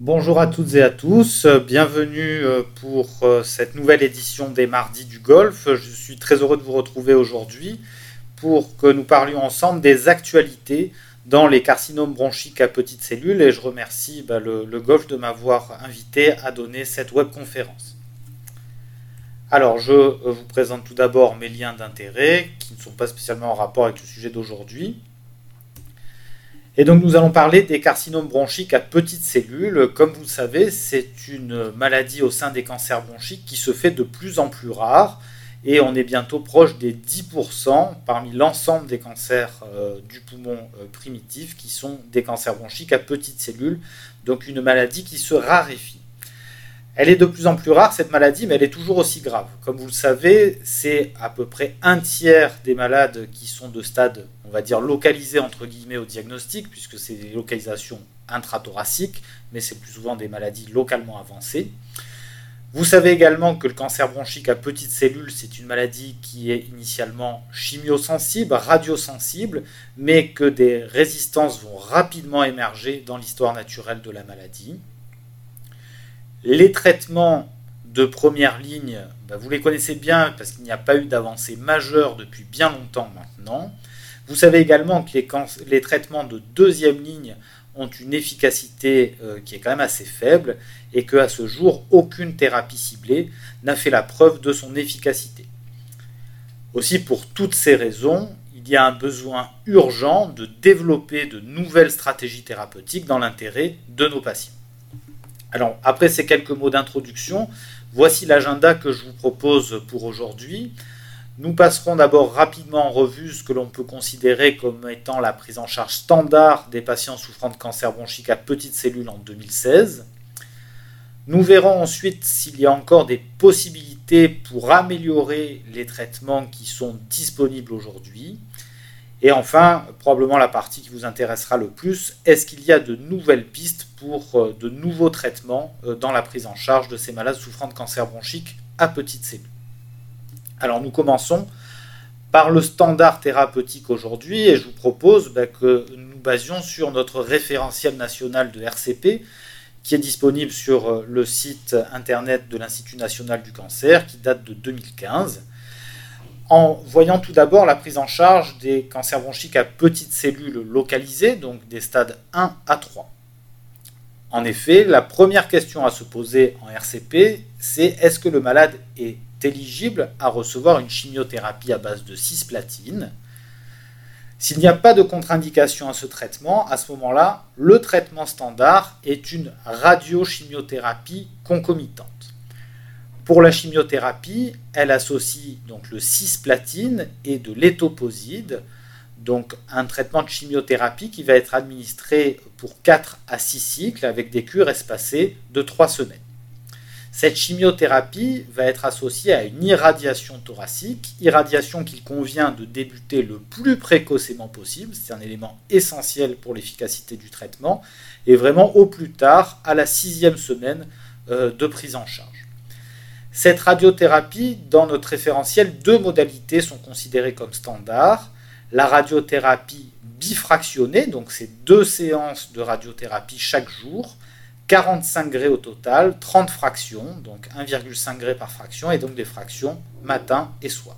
Bonjour à toutes et à tous, bienvenue euh, pour euh, cette nouvelle édition des Mardis du Golf. Je suis très heureux de vous retrouver aujourd'hui pour que nous parlions ensemble des actualités dans les carcinomes bronchiques à petites cellules et je remercie bah, le, Golf de m'avoir invité à donner cette webconférence. Alors je euh, vous présente tout d'abord mes liens d'intérêt qui ne sont pas spécialement en rapport avec le sujet d'aujourd'hui. Et donc nous allons parler des carcinomes bronchiques à petites cellules. Comme vous le savez, c'est une maladie au sein des cancers bronchiques qui se fait de plus en plus rare et on est bientôt proche des 10% parmi l'ensemble des cancers euh, du poumon euh, primitif qui sont des cancers bronchiques à petites cellules, donc une maladie qui se raréfie. Elle est de plus en plus rare, cette maladie, mais elle est toujours aussi grave. Comme vous le savez, c'est à peu près un tiers des malades qui sont de stade, on va dire, localisé entre guillemets au diagnostic, puisque c'est des localisations intrathoraciques, mais c'est plus souvent des maladies localement avancées. Vous savez également que le cancer bronchique à petites cellules, c'est une maladie qui est initialement chimiosensible, radiosensible, mais que des résistances vont rapidement émerger dans l'histoire naturelle de la maladie. Les traitements de première ligne, bah, vous les connaissez bien parce qu'il n'y a pas eu d'avancée majeure depuis bien longtemps maintenant. Vous savez également que les, traitements de deuxième ligne ont une efficacité euh, qui est quand même assez faible et qu'à ce jour, aucune thérapie ciblée n'a fait la preuve de son efficacité. Aussi, pour toutes ces raisons, il y a un besoin urgent de développer de nouvelles stratégies thérapeutiques dans l'intérêt de nos patients. Alors, après ces quelques mots d'introduction, voici l'agenda que je vous propose pour aujourd'hui. Nous passerons d'abord rapidement en revue ce que l'on peut considérer comme étant la prise en charge standard des patients souffrant de cancer bronchique à petites cellules en 2016. Nous verrons ensuite s'il y a encore des possibilités pour améliorer les traitements qui sont disponibles aujourd'hui. Et enfin, probablement la partie qui vous intéressera le plus, est-ce qu'il y a de nouvelles pistes pour euh, de nouveaux traitements euh, dans la prise en charge de ces malades souffrant de cancer bronchique à petites cellules? Alors nous commençons par le standard thérapeutique aujourd'hui et je vous propose bah, que nous basions sur notre référentiel national de RCP qui est disponible sur euh, le site internet de l'Institut national du cancer qui date de 2015 en voyant tout d'abord la prise en charge des cancers bronchiques à petites cellules localisées, donc des stades 1 à 3. En effet, la première question à se poser en RCP, c'est est-ce que le malade est éligible à recevoir une chimiothérapie à base de cisplatine S'il n'y a pas de contre-indication à ce traitement, à ce moment-là, le traitement standard est une radiochimiothérapie concomitante. Pour la chimiothérapie, elle associe donc le cisplatine et de l'étoposide, donc un traitement de chimiothérapie qui va être administré pour 4 à 6 cycles avec des cures espacées de 3 semaines. Cette chimiothérapie va être associée à une irradiation thoracique, irradiation qu'il convient de débuter le plus précocement possible, c'est un élément essentiel pour l'efficacité du traitement, et vraiment au plus tard à la sixième semaine euh, de prise en charge. Cette radiothérapie, dans notre référentiel, deux modalités sont considérées comme standards. La radiothérapie bifractionnée, donc c'est deux séances de radiothérapie chaque jour, 45 grés au total, 30 fractions, donc 1,5 gré par fraction, et donc des fractions matin et soir.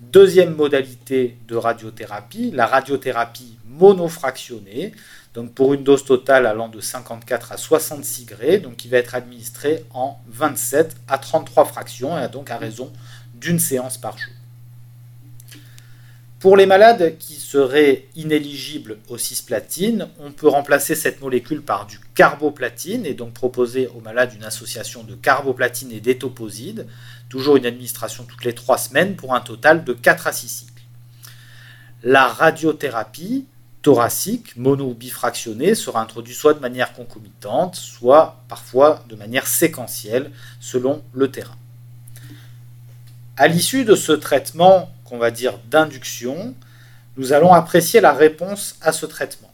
Deuxième modalité de radiothérapie, la radiothérapie monofractionnée, donc pour une dose totale allant de 54 à 66 grés, donc qui va être administrée en 27 à 33 fractions, et donc à raison d'une séance par jour. Pour les malades qui seraient inéligibles au cisplatine, on peut remplacer cette molécule par du carboplatine et donc proposer aux malades une association de carboplatine et d'étoposide, toujours une administration toutes les 3 semaines pour un total de 4 à 6 cycles. La radiothérapie thoracique mono ou bifractionné sera introduit soit de manière concomitante, soit parfois de manière séquentielle selon le terrain. À l'issue de ce traitement qu'on va dire d'induction, nous allons apprécier la réponse à ce traitement.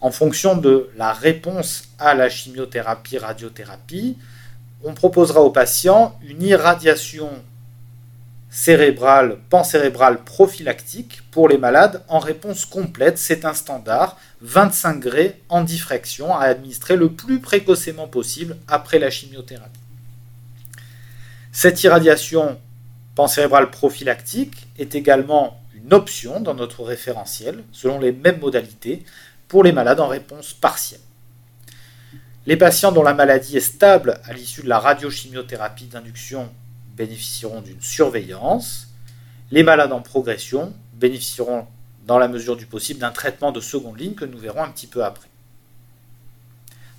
En fonction de la réponse à la chimiothérapie, radiothérapie, on proposera au patient une irradiation cérébral, pancérébral prophylactique pour les malades en réponse complète. C'est un standard, 25 grés en diffraction à administrer le plus précocement possible après la chimiothérapie. Cette irradiation pancérébrale prophylactique est également une option dans notre référentiel, selon les mêmes modalités, pour les malades en réponse partielle. Les patients dont la maladie est stable à l'issue de la radiochimiothérapie d'induction bénéficieront d'une surveillance. Les malades en progression bénéficieront, dans la mesure du possible, d'un traitement de seconde ligne que nous verrons un petit peu après.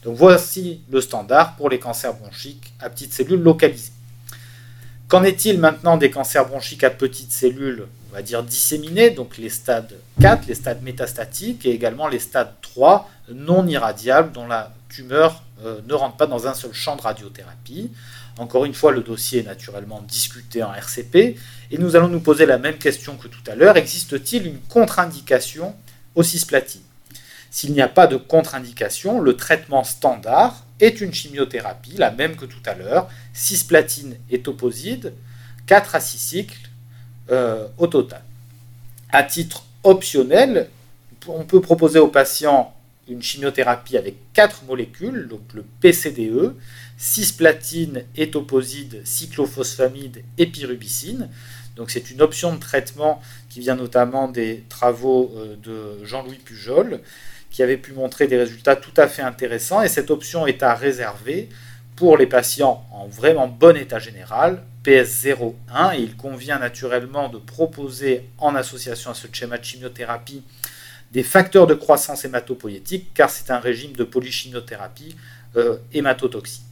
Donc voici le standard pour les cancers bronchiques à petites cellules localisées. Qu'en est-il maintenant des cancers bronchiques à petites cellules, on va dire disséminés, donc les stades 4, les stades métastatiques, et également les stades 3 non irradiables, dont la tumeur euh, ne rentre pas dans un seul champ de radiothérapie. Encore une fois, le dossier est naturellement discuté en RCP et nous allons nous poser la même question que tout à l'heure. Existe-t-il une contre-indication au cisplatine S'il n'y a pas de contre-indication, le traitement standard est une chimiothérapie, la même que tout à l'heure, cisplatine et toposide, 4 à 6 cycles euh, au total. À titre optionnel, on peut proposer aux patients une chimiothérapie avec 4 molécules, donc le PCDE, cisplatine, étoposide, cyclophosphamide et pyrubicine. Donc c'est une option de traitement qui vient notamment des travaux euh, de Jean-Louis Pujol, qui avait pu montrer des résultats tout à fait intéressants. Et cette option est à réserver pour les patients en vraiment bon état général, PS01, et il convient naturellement de proposer en association à ce schéma de chimiothérapie des facteurs de croissance hématopoïétique, car c'est un régime de polychimiothérapie euh, hématotoxique.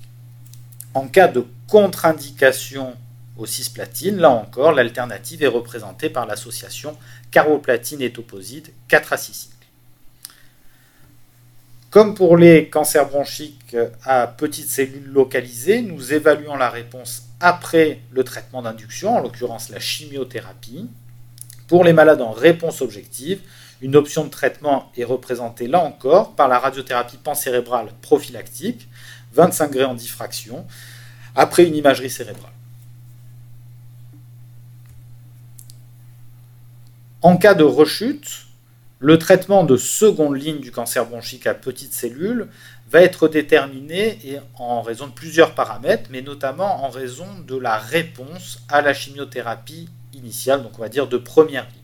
En cas de contre-indication au cisplatine, là encore, l'alternative est représentée par l'association carboplatine et toposide 4 à 6 cycles. Comme pour les cancers bronchiques à petites cellules localisées, nous évaluons la réponse après le traitement d'induction, en l'occurrence la chimiothérapie. Pour les malades en réponse objective, une option de traitement est représentée là encore par la radiothérapie pancérébrale prophylactique 25 grés en diffraction, après une imagerie cérébrale. En cas de rechute, le traitement de seconde ligne du cancer bronchique à petites cellules va être déterminé en raison de plusieurs paramètres, mais notamment en raison de la réponse à la chimiothérapie initiale, donc on va dire de première ligne.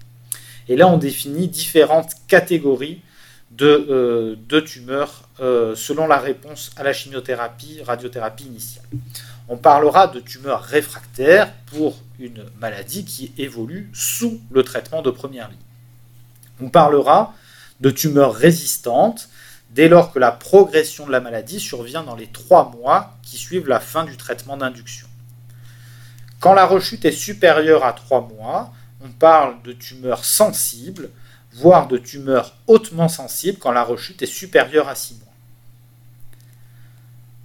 Et là, on définit différentes catégories de, euh, tumeurs euh, selon la réponse à la chimiothérapie, radiothérapie initiale. On parlera de tumeurs réfractaires pour une maladie qui évolue sous le traitement de première ligne. On parlera de tumeurs résistantes dès lors que la progression de la maladie survient dans les trois mois qui suivent la fin du traitement d'induction. Quand la rechute est supérieure à trois mois, on parle de tumeurs sensibles voire de tumeurs hautement sensibles quand la rechute est supérieure à 6 mois.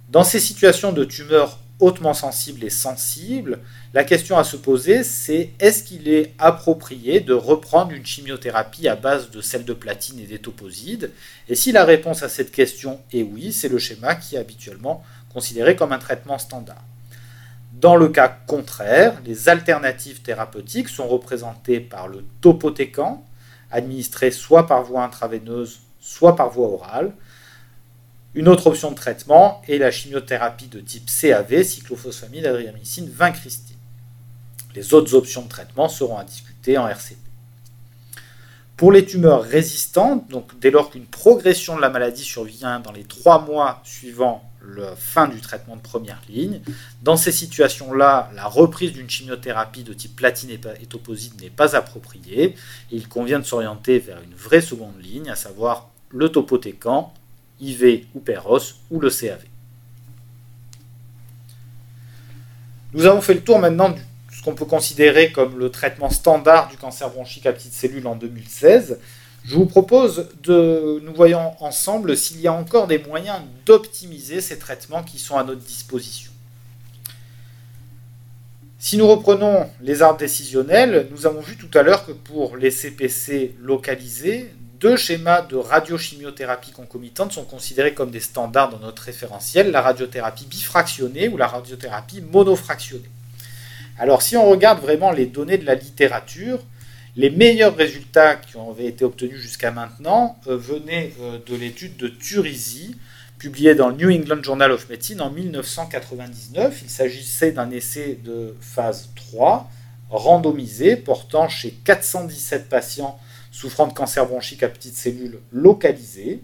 Dans ces situations de tumeurs hautement sensibles et sensibles, la question à se poser, c'est est-ce qu'il est approprié de reprendre une chimiothérapie à base de sel de platine et d'étoposide Et si la réponse à cette question est oui, c'est le schéma qui est habituellement considéré comme un traitement standard. Dans le cas contraire, les alternatives thérapeutiques sont représentées par le topotécan, administré soit par voie intraveineuse, soit par voie orale. Une autre option de traitement est la chimiothérapie de type CAV, cyclophosphamide, adriamycine, vincristine. Les autres options de traitement seront à discuter en RCP. Pour les tumeurs résistantes, donc dès lors qu'une progression de la maladie survient dans les trois mois suivant la fin du traitement de première ligne. Dans ces situations-là, la reprise d'une chimiothérapie de type platine et toposide n'est pas appropriée. il convient de s'orienter vers une vraie seconde ligne, à savoir le topotécan, IV ou PEROS ou le CAV. Nous avons fait le tour maintenant de ce qu'on peut considérer comme le traitement standard du cancer bronchique à petites cellules en 2016. Je vous propose de nous voyons ensemble s'il y a encore des moyens d'optimiser ces traitements qui sont à notre disposition. Si nous reprenons les arbres décisionnels, nous avons vu tout à l'heure que pour les CPC localisés, deux schémas de radiochimiothérapie concomitante sont considérés comme des standards dans notre référentiel, la radiothérapie bifractionnée ou la radiothérapie monofractionnée. Alors si on regarde vraiment les données de la littérature, les meilleurs résultats qui avaient été obtenus jusqu'à maintenant euh, venaient euh, de l'étude de Turisi, publiée dans le New England Journal of Medicine en 1999. Il s'agissait d'un essai de phase 3, randomisé, portant chez 417 patients souffrant de cancer bronchique à petites cellules localisées.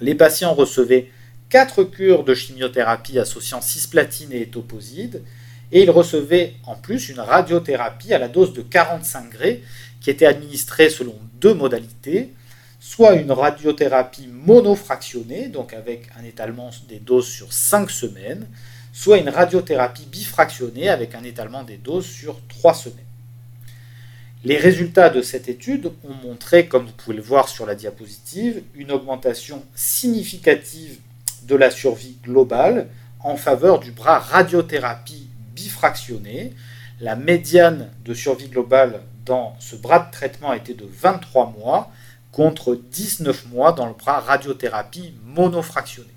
Les patients recevaient 4 cures de chimiothérapie associant cisplatine et étoposide, et ils recevaient en plus une radiothérapie à la dose de 45 Gray qui était administrée selon deux modalités, soit une radiothérapie monofractionnée, donc avec un étalement des doses sur 5 semaines, soit une radiothérapie bifractionnée avec un étalement des doses sur 3 semaines. Les résultats de cette étude ont montré, comme vous pouvez le voir sur la diapositive, une augmentation significative de la survie globale en faveur du bras radiothérapie bifractionné. La médiane de survie globale dans ce bras de traitement était de 23 mois contre 19 mois dans le bras radiothérapie monofractionné.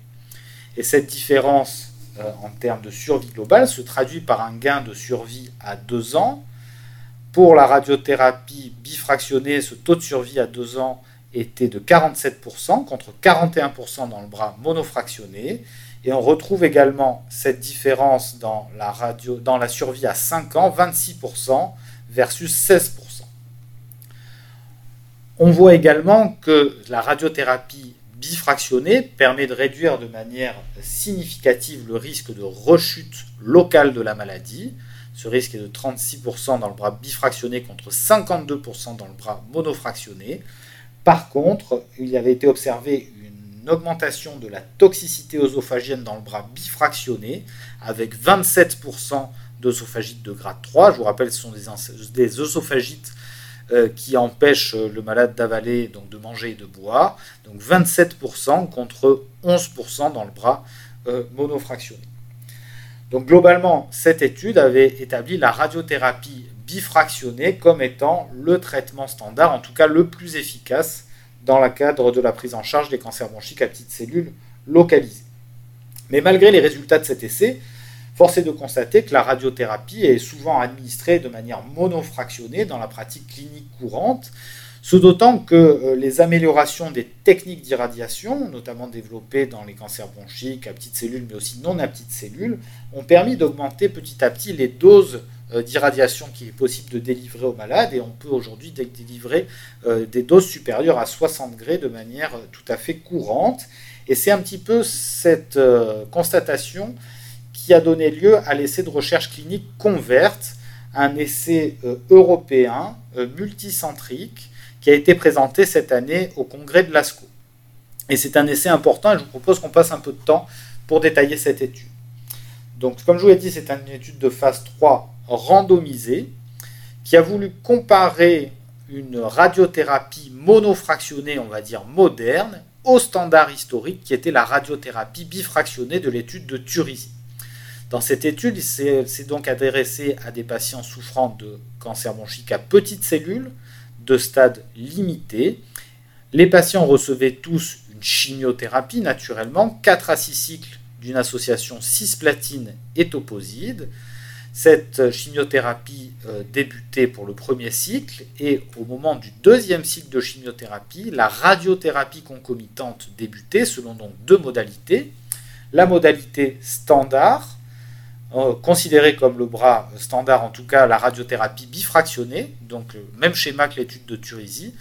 Et cette différence euh, en termes de survie globale se traduit par un gain de survie à 2 ans. Pour la radiothérapie bifractionnée, ce taux de survie à 2 ans était de 47% contre 41% dans le bras monofractionné. Et on retrouve également cette différence dans la, survie à 5 ans, 26% versus 16%. On voit également que la radiothérapie bifractionnée permet de réduire de manière significative le risque de rechute locale de la maladie. Ce risque est de 36% dans le bras bifractionné contre 52% dans le bras monofractionné. Par contre, il avait été observé augmentation de la toxicité œsophagienne dans le bras bifractionné avec 27% d'œsophagites de grade 3. Je vous rappelle, ce sont des, des euh, qui empêche le malade d'avaler, donc de manger et de boire. Donc 27% contre 11% dans le bras euh, monofractionné. Donc globalement, cette étude avait établi la radiothérapie bifractionnée comme étant le traitement standard, en tout cas le plus efficace dans le cadre de la prise en charge des cancers bronchiques à petites cellules localisées. Mais malgré les résultats de cet essai, Force est de constater que la radiothérapie est souvent administrée de manière monofractionnée dans la pratique clinique courante, ce d'autant que euh, les améliorations des techniques d'irradiation, notamment développées dans les cancers bronchiques à petites cellules, mais aussi non à petites cellules, ont permis d'augmenter petit à petit les doses d'irradiation qui est possible de délivrer aux malades et on peut aujourd'hui délivrer euh, des doses supérieures à 60 degrés de manière tout à fait courante. Et c'est un petit peu cette constatation qui a donné lieu à l'essai de recherche clinique Convert, un essai euh, européen euh, multicentrique qui a été présenté cette année au congrès de l'ASCO. Et c'est un essai important et je vous propose qu'on passe un peu de temps pour détailler cette étude. Donc, comme je vous l'ai dit, c'est une étude de phase 3 randomisée qui a voulu comparer une radiothérapie monofractionnée, on va dire moderne, au standard historique qui était la radiothérapie bifractionnée de l'étude de Turisi. Dans cette étude, il s'est donc adressé à des patients souffrant de cancer bronchique à petites cellules de stade limité. Les patients recevaient tous une chimiothérapie, naturellement, 4 à 6 cycles d'une association cisplatine et toposide. Cette chimiothérapie euh, débutait pour le premier cycle et au moment du deuxième cycle de chimiothérapie, la radiothérapie concomitante débutait selon donc deux modalités. La modalité standard, euh, considéré comme le bras standard, en tout cas la radiothérapie bifractionnée, donc même schéma que l'étude de Turisi,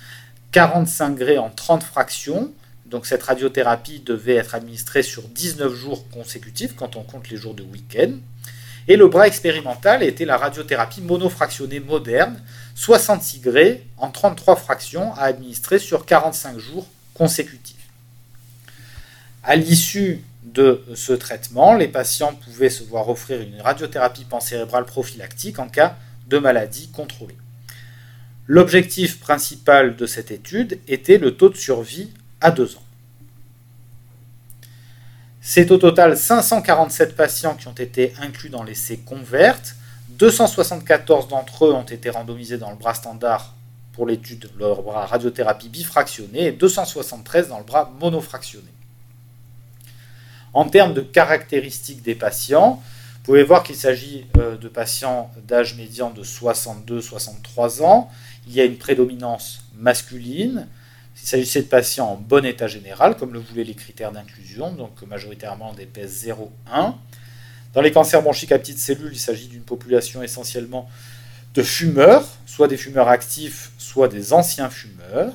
45 degrés en 30 fractions. Donc cette radiothérapie devait être administrée sur 19 jours consécutifs quand on compte les jours de week-end. Et le bras expérimental était la radiothérapie monofractionnée moderne, 66 degrés en 33 fractions à administrer sur 45 jours consécutifs. À l'issue de ce traitement, les patients pouvaient se voir offrir une radiothérapie pancérébrale prophylactique en cas de maladie contrôlée. L'objectif principal de cette étude était le taux de survie à 2 ans. C'est au total 547 patients qui ont été inclus dans l'essai Convert. 274 d'entre eux ont été randomisés dans le bras standard pour l'étude, leur bras radiothérapie bifractionnée, et 273 dans le bras monofractionné. En termes de caractéristiques des patients, Vous pouvez voir qu'il s'agit euh, de patients d'âge médian de 62-63 ans. Il y a une prédominance masculine. Il s'agissait de patients en bon état général, comme le voulaient les critères d'inclusion, donc majoritairement des PS 0,1. Dans les cancers bronchiques à petites cellules, il s'agit d'une population essentiellement de fumeurs, soit des fumeurs actifs, soit des anciens fumeurs.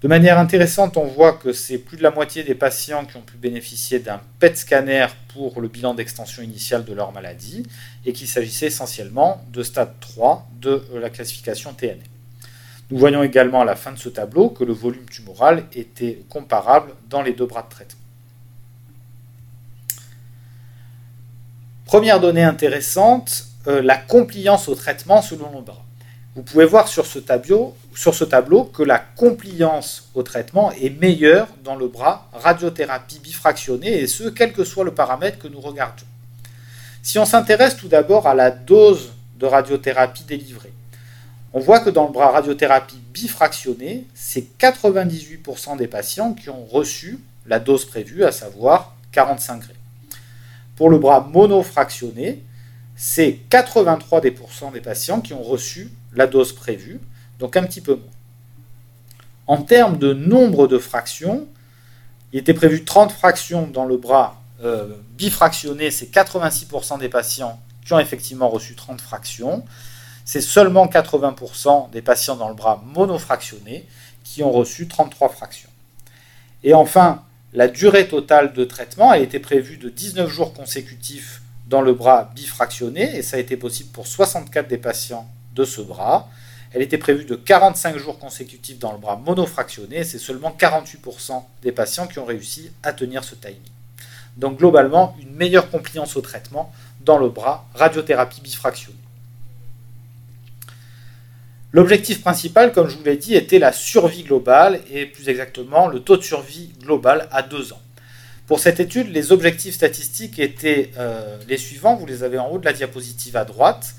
De manière intéressante, on voit que c'est plus de la moitié des patients qui ont pu bénéficier d'un PET scanner pour le bilan d'extension initiale de leur maladie et qu'il s'agissait essentiellement de stade 3 de la classification TNM. Nous voyons également à la fin de ce tableau que le volume tumoral était comparable dans les deux bras de traitement. Première donnée intéressante, euh, la compliance au traitement selon le bras. Vous pouvez voir sur ce, tableau, sur ce tableau que la compliance au traitement est meilleure dans le bras radiothérapie bifractionnée, et ce, quel que soit le paramètre que nous regardons. Si on s'intéresse tout d'abord à la dose de radiothérapie délivrée, on voit que dans le bras radiothérapie bifractionnée, c'est 98% des patients qui ont reçu la dose prévue, à savoir 45 grammes. Pour le bras monofractionné, c'est 83% des patients qui ont reçu la dose prévue, donc un petit peu moins. En termes de nombre de fractions, il était prévu 30 fractions dans le bras euh, bifractionné, c'est 86% des patients qui ont effectivement reçu 30 fractions. C'est seulement 80% des patients dans le bras monofractionné qui ont reçu 33 fractions. Et enfin, la durée totale de traitement a été prévue de 19 jours consécutifs dans le bras bifractionné, et ça a été possible pour 64 des patients de ce bras. Elle était prévue de 45 jours consécutifs dans le bras monofractionné et c'est seulement 48% des patients qui ont réussi à tenir ce timing. Donc globalement, une meilleure compliance au traitement dans le bras radiothérapie bifractionnée. L'objectif principal, comme je vous l'ai dit, était la survie globale et plus exactement le taux de survie global à deux ans. Pour cette étude, les objectifs statistiques étaient euh, les suivants, vous les avez en haut de la diapositive à droite.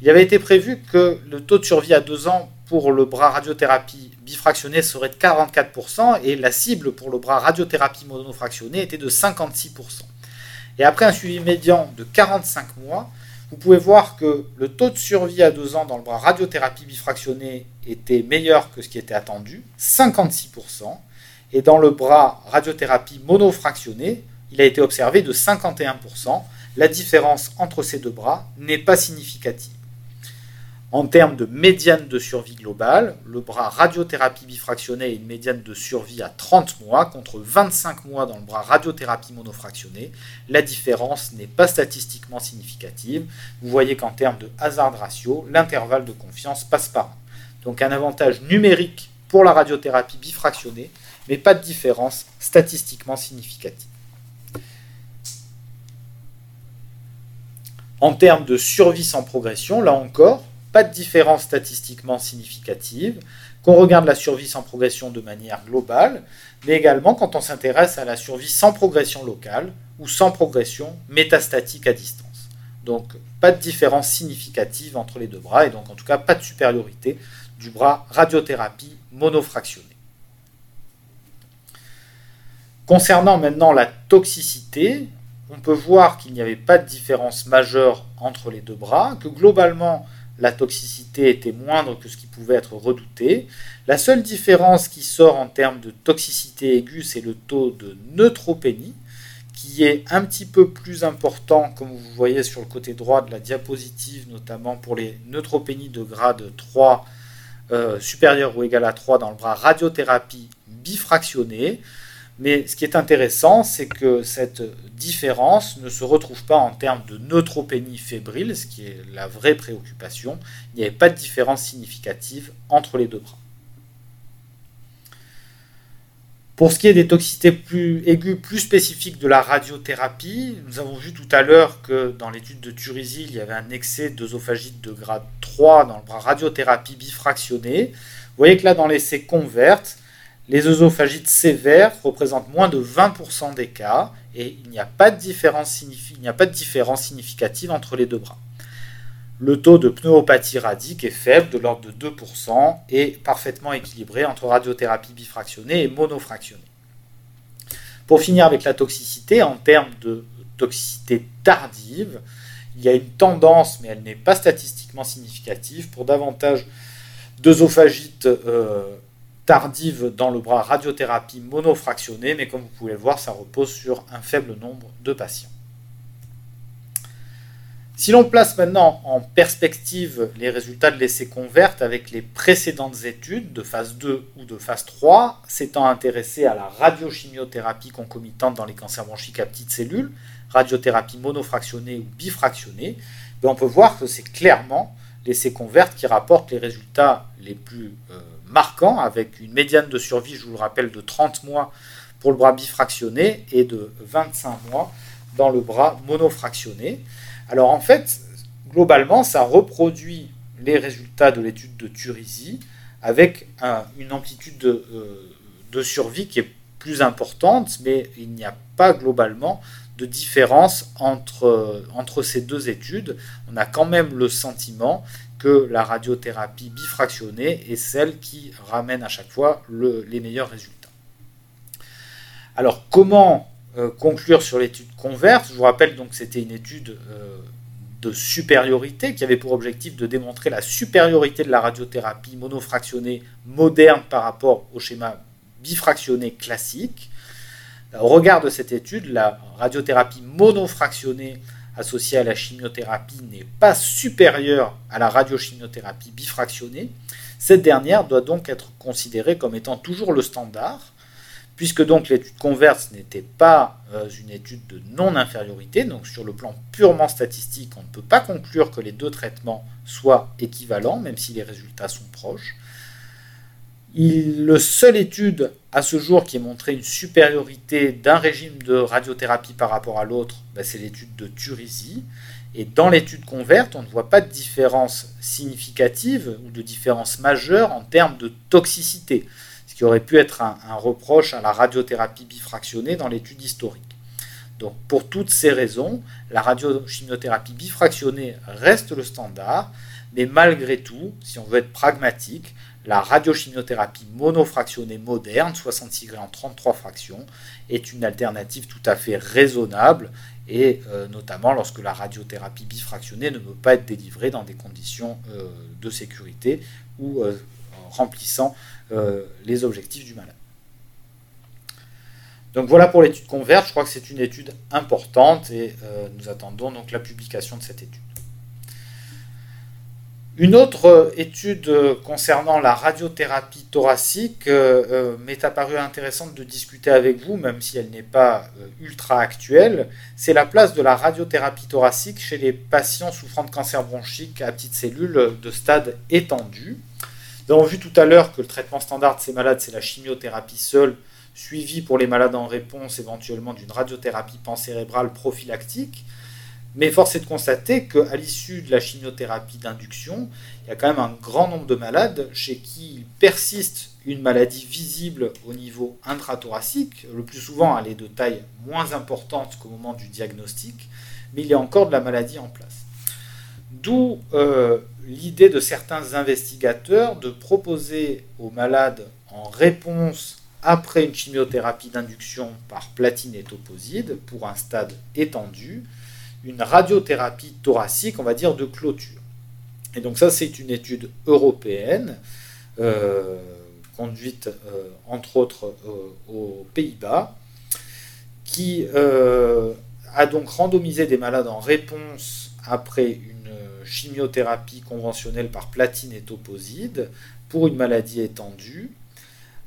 Il avait été prévu que le taux de survie à deux ans pour le bras radiothérapie bifractionné serait de 44% et la cible pour le bras radiothérapie monofractionné était de 56%. Et après un suivi médian de 45 mois, vous pouvez voir que le taux de survie à deux ans dans le bras radiothérapie bifractionné était meilleur que ce qui était attendu, 56%, et dans le bras radiothérapie monofractionné, il a été observé de 51%. La différence entre ces deux bras n'est pas significative. En termes de médiane de survie globale, le bras radiothérapie bifractionnée a une médiane de survie à 30 mois contre 25 mois dans le bras radiothérapie monofractionnée. La différence n'est pas statistiquement significative. Vous voyez qu'en termes de hazard ratio, l'intervalle de confiance passe par 1. Donc un avantage numérique pour la radiothérapie bifractionnée, mais pas de différence statistiquement significative. En termes de survie sans progression, là encore, pas de différence statistiquement significative, qu'on regarde la survie sans progression de manière globale, mais également quand on s'intéresse à la survie sans progression locale ou sans progression métastatique à distance. Donc pas de différence significative entre les deux bras et donc en tout cas pas de supériorité du bras radiothérapie monofractionné. Concernant maintenant la toxicité, on peut voir qu'il n'y avait pas de différence majeure entre les deux bras, que globalement la toxicité était moindre que ce qui pouvait être redouté. La seule différence qui sort en termes de toxicité aiguë, c'est le taux de neutropénie, qui est un petit peu plus important, comme vous voyez sur le côté droit de la diapositive, notamment pour les neutropénies de grade 3 euh, supérieur ou égal à 3 dans le bras radiothérapie bifractionnée. Mais ce qui est intéressant, c'est que cette différence ne se retrouve pas en termes de neutropénie fébrile, ce qui est la vraie préoccupation. Il n'y avait pas de différence significative entre les deux bras. Pour ce qui est des toxicités plus aiguës, plus spécifiques de la radiothérapie, nous avons vu tout à l'heure que dans l'étude de Turizy, il y avait un excès d'œsophagite de grade 3 dans le bras radiothérapie bifractionnée. Vous voyez que là, dans l'essai converte, les œsophagites sévères représentent moins de 20% des cas et il n'y a, pas de différence significative entre les deux bras. Le taux de pneumopathie radique est faible, de l'ordre de 2%, et parfaitement équilibré entre radiothérapie bifractionnée et monofractionnée. Pour finir avec la toxicité, en termes de toxicité tardive, il y a une tendance, mais elle n'est pas statistiquement significative, pour davantage d'œsophagites euh, tardives dans le bras radiothérapie monofractionnée, mais comme vous pouvez le voir, ça repose sur un faible nombre de patients. Si l'on place maintenant en perspective les résultats de l'essai convert avec les précédentes études de phase 2 ou de phase 3, s'étant intéressé à la radiochimiothérapie concomitante dans les cancers bronchiques à petites cellules, radiothérapie monofractionnée ou bifractionnée, ben, on peut voir que c'est clairement l'essai convert qui rapporte les résultats les plus euh, marquants, avec une médiane de survie, je vous le rappelle, de 30 mois pour le bras bifractionné et de 25 mois dans le bras monofractionné. Alors en fait, globalement, ça reproduit les résultats de l'étude de Turizi avec une amplitude euh, de, survie qui est plus importante, mais il n'y a pas globalement de différence entre, entre ces deux études. On a quand même le sentiment que la radiothérapie bifractionnée est celle qui ramène à chaque fois les meilleurs résultats. Alors comment euh, conclure sur l'étude converse? Je vous rappelle donc que c'était une étude euh, de supériorité qui avait pour objectif de démontrer la supériorité de la radiothérapie monofractionnée moderne par rapport au schéma bifractionné classique. Au regard de cette étude, la radiothérapie monofractionnée associée à la chimiothérapie n'est pas supérieure à la radiochimiothérapie bifractionnée. Cette dernière doit donc être considérée comme étant toujours le standard puisque donc l'étude converse n'était pas euh, une étude de non-infériorité, donc sur le plan purement statistique, on ne peut pas conclure que les deux traitements soient équivalents, même si les résultats sont proches. Le seule étude à ce jour qui ait montré une supériorité d'un régime de radiothérapie par rapport à l'autre, ben, c'est l'étude de Turizi. Et dans l'étude converte, on ne voit pas de différence significative ou de différence majeure en termes de toxicité qui aurait pu être un, reproche à la radiothérapie bifractionnée dans l'étude historique. Donc pour toutes ces raisons, la radiochimiothérapie bifractionnée reste le standard, mais malgré tout, si on veut être pragmatique, la radiochimiothérapie monofractionnée moderne, 66 grammes en 33 fractions, est une alternative tout à fait raisonnable, et euh, notamment lorsque la radiothérapie bifractionnée ne peut pas être délivrée dans des conditions euh, de sécurité ou euh, remplissant les objectifs du malade. Donc voilà pour l'étude Converge, je crois que c'est une étude importante et nous attendons donc la publication de cette étude. Une autre euh, étude concernant la radiothérapie thoracique m'est apparue intéressante de discuter avec vous, même si elle n'est pas ultra actuelle. C'est la place de la radiothérapie thoracique chez les patients souffrant de cancer bronchique à petites cellules de stade étendu. Nous avons vu tout à l'heure que le traitement standard de ces malades, c'est la chimiothérapie seule, suivie pour les malades en réponse éventuellement d'une radiothérapie pancérébrale prophylactique. Mais force est de constater qu'à l'issue de la chimiothérapie d'induction, il y a quand même un grand nombre de malades chez qui il persiste une maladie visible au niveau intrathoracique. Le plus souvent, elle est de taille moins importante qu'au moment du diagnostic, mais il y a encore de la maladie en place. D'où euh, l'idée de certains investigateurs de proposer aux malades en réponse après une chimiothérapie d'induction par platine et toposide pour un stade étendu, une radiothérapie thoracique, on va dire, de clôture. Et donc ça, c'est une étude européenne, euh, conduite euh, entre autres aux Pays-Bas, qui a donc randomisé des malades en réponse après une chimiothérapie conventionnelle par platine et toposide pour une maladie étendue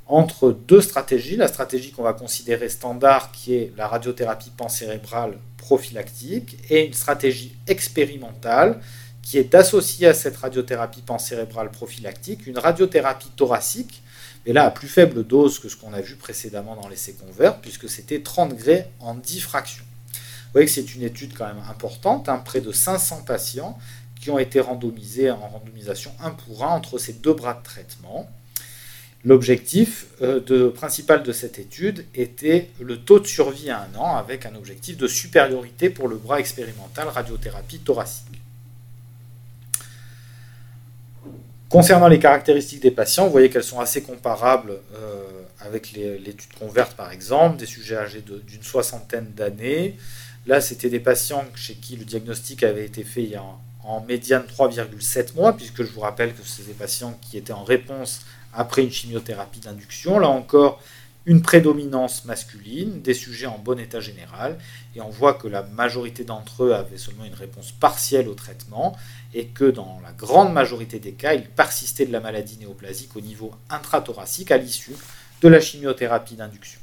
entre deux stratégies. La stratégie qu'on va considérer standard, qui est la radiothérapie pancérébrale prophylactique, et une stratégie expérimentale, qui est associée à cette radiothérapie pancérébrale prophylactique, une radiothérapie thoracique, mais là à plus faible dose que ce qu'on a vu précédemment dans l'essai convert, puisque c'était 30 degrés en 10 fractions. Vous voyez que c'est une étude quand même importante, hein, près de 500 patients, qui ont été randomisés en randomisation 1 pour 1 entre ces deux bras de traitement. L'objectif euh, principal de cette étude était le taux de survie à un an avec un objectif de supériorité pour le bras expérimental radiothérapie thoracique. Concernant les caractéristiques des patients, vous voyez qu'elles sont assez comparables euh, avec l'étude converte par exemple, des sujets âgés d'une soixantaine d'années, Là, c'était des patients chez qui le diagnostic avait été fait en, en médiane 3,7 mois, puisque je vous rappelle que c'est des patients qui étaient en réponse après une chimiothérapie d'induction. Là encore, une prédominance masculine, des sujets en bon état général, et on voit que la majorité d'entre eux avaient seulement une réponse partielle au traitement, et que dans la grande majorité des cas, il persistait de la maladie néoplasique au niveau intrathoracique à l'issue de la chimiothérapie d'induction.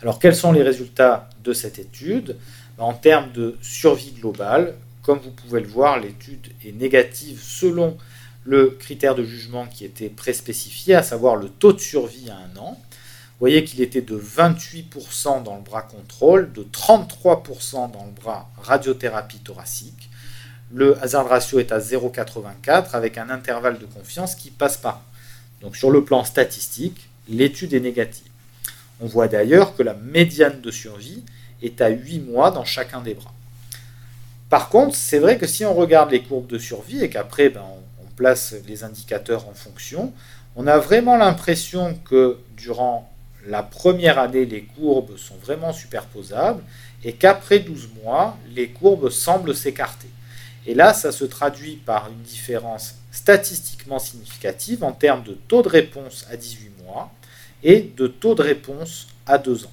Alors quels sont les résultats de cette étude? Ben, En termes de survie globale, comme vous pouvez le voir, l'étude est négative selon le critère de jugement qui était préspécifié, à savoir le taux de survie à un an. Vous voyez qu'il était de 28% dans le bras contrôle, de 33% dans le bras radiothérapie thoracique. Le hazard ratio est à 0,84 avec un intervalle de confiance qui passe par. Donc sur le plan statistique, l'étude est négative. On voit d'ailleurs que la médiane de survie est à 8 mois dans chacun des bras. Par contre, c'est vrai que si on regarde les courbes de survie et qu'après ben, on place les indicateurs en fonction, on a vraiment l'impression que durant la première année, les courbes sont vraiment superposables et qu'après 12 mois, les courbes semblent s'écarter. Et là, ça se traduit par une différence statistiquement significative en termes de taux de réponse à 18 mois et de taux de réponse à 2 ans.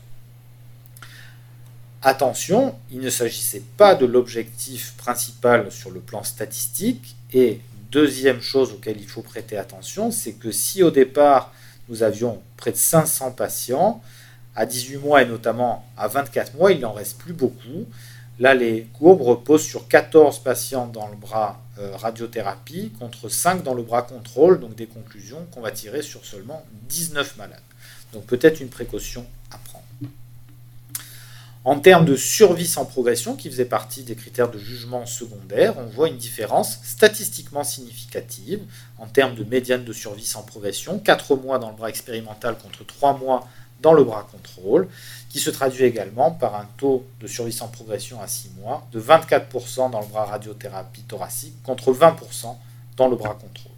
Attention, il ne s'agissait pas de l'objectif principal sur le plan statistique. Et deuxième chose auquel il faut prêter attention, c'est que si au départ nous avions près de 500 patients, à 18 mois et notamment à 24 mois, il n'en reste plus beaucoup. Là, les courbes reposent sur 14 patients dans le bras euh, radiothérapie contre 5 dans le bras contrôle, donc des conclusions qu'on va tirer sur seulement 19 malades. Donc peut-être une précaution. En termes de survie sans progression, qui faisait partie des critères de jugement secondaire, on voit une différence statistiquement significative en termes de médiane de survie sans progression, 4 mois dans le bras expérimental contre 3 mois dans le bras contrôle, qui se traduit également par un taux de survie sans progression à 6 mois de 24% dans le bras radiothérapie thoracique contre 20% dans le bras contrôle.